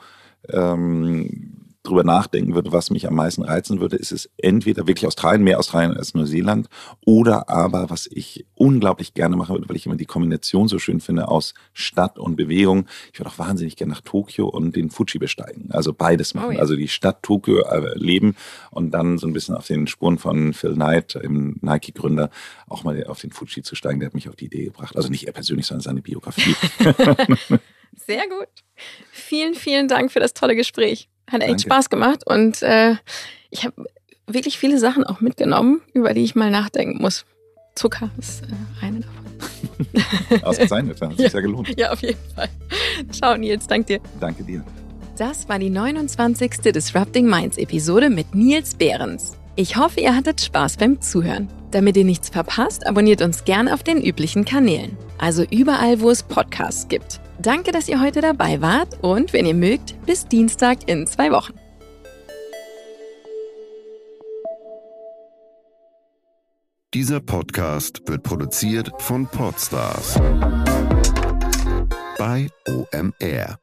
ähm, drüber nachdenken würde, was mich am meisten reizen würde, ist es entweder wirklich Australien, mehr Australien als Neuseeland, oder aber, was ich unglaublich gerne machen würde, weil ich immer die Kombination so schön finde aus Stadt und Bewegung. Ich würde auch wahnsinnig gerne nach Tokio und den Fuji besteigen. Also beides machen. Oh ja. Also die Stadt Tokio äh, leben und dann so ein bisschen auf den Spuren von Phil Knight, dem Nike-Gründer, auch mal auf den Fuji zu steigen. Der hat mich auf die Idee gebracht. Also nicht er persönlich, sondern seine Biografie. Sehr gut. Vielen, vielen Dank für das tolle Gespräch. Hat echt Danke. Spaß gemacht und äh, ich habe wirklich viele Sachen auch mitgenommen, über die ich mal nachdenken muss. Zucker ist äh, eine davon. Ausgezeichnet, hat sich ja gelohnt. Ja, auf jeden Fall. Ciao, Nils. Dank dir. Danke dir. Das war die 29. Disrupting Minds Episode mit Nils Behrens. Ich hoffe, ihr hattet Spaß beim Zuhören. Damit ihr nichts verpasst, abonniert uns gerne auf den üblichen Kanälen. Also überall, wo es Podcasts gibt. Danke, dass ihr heute dabei wart und wenn ihr mögt, bis Dienstag in zwei Wochen. Dieser Podcast wird produziert von Podstars bei OMR.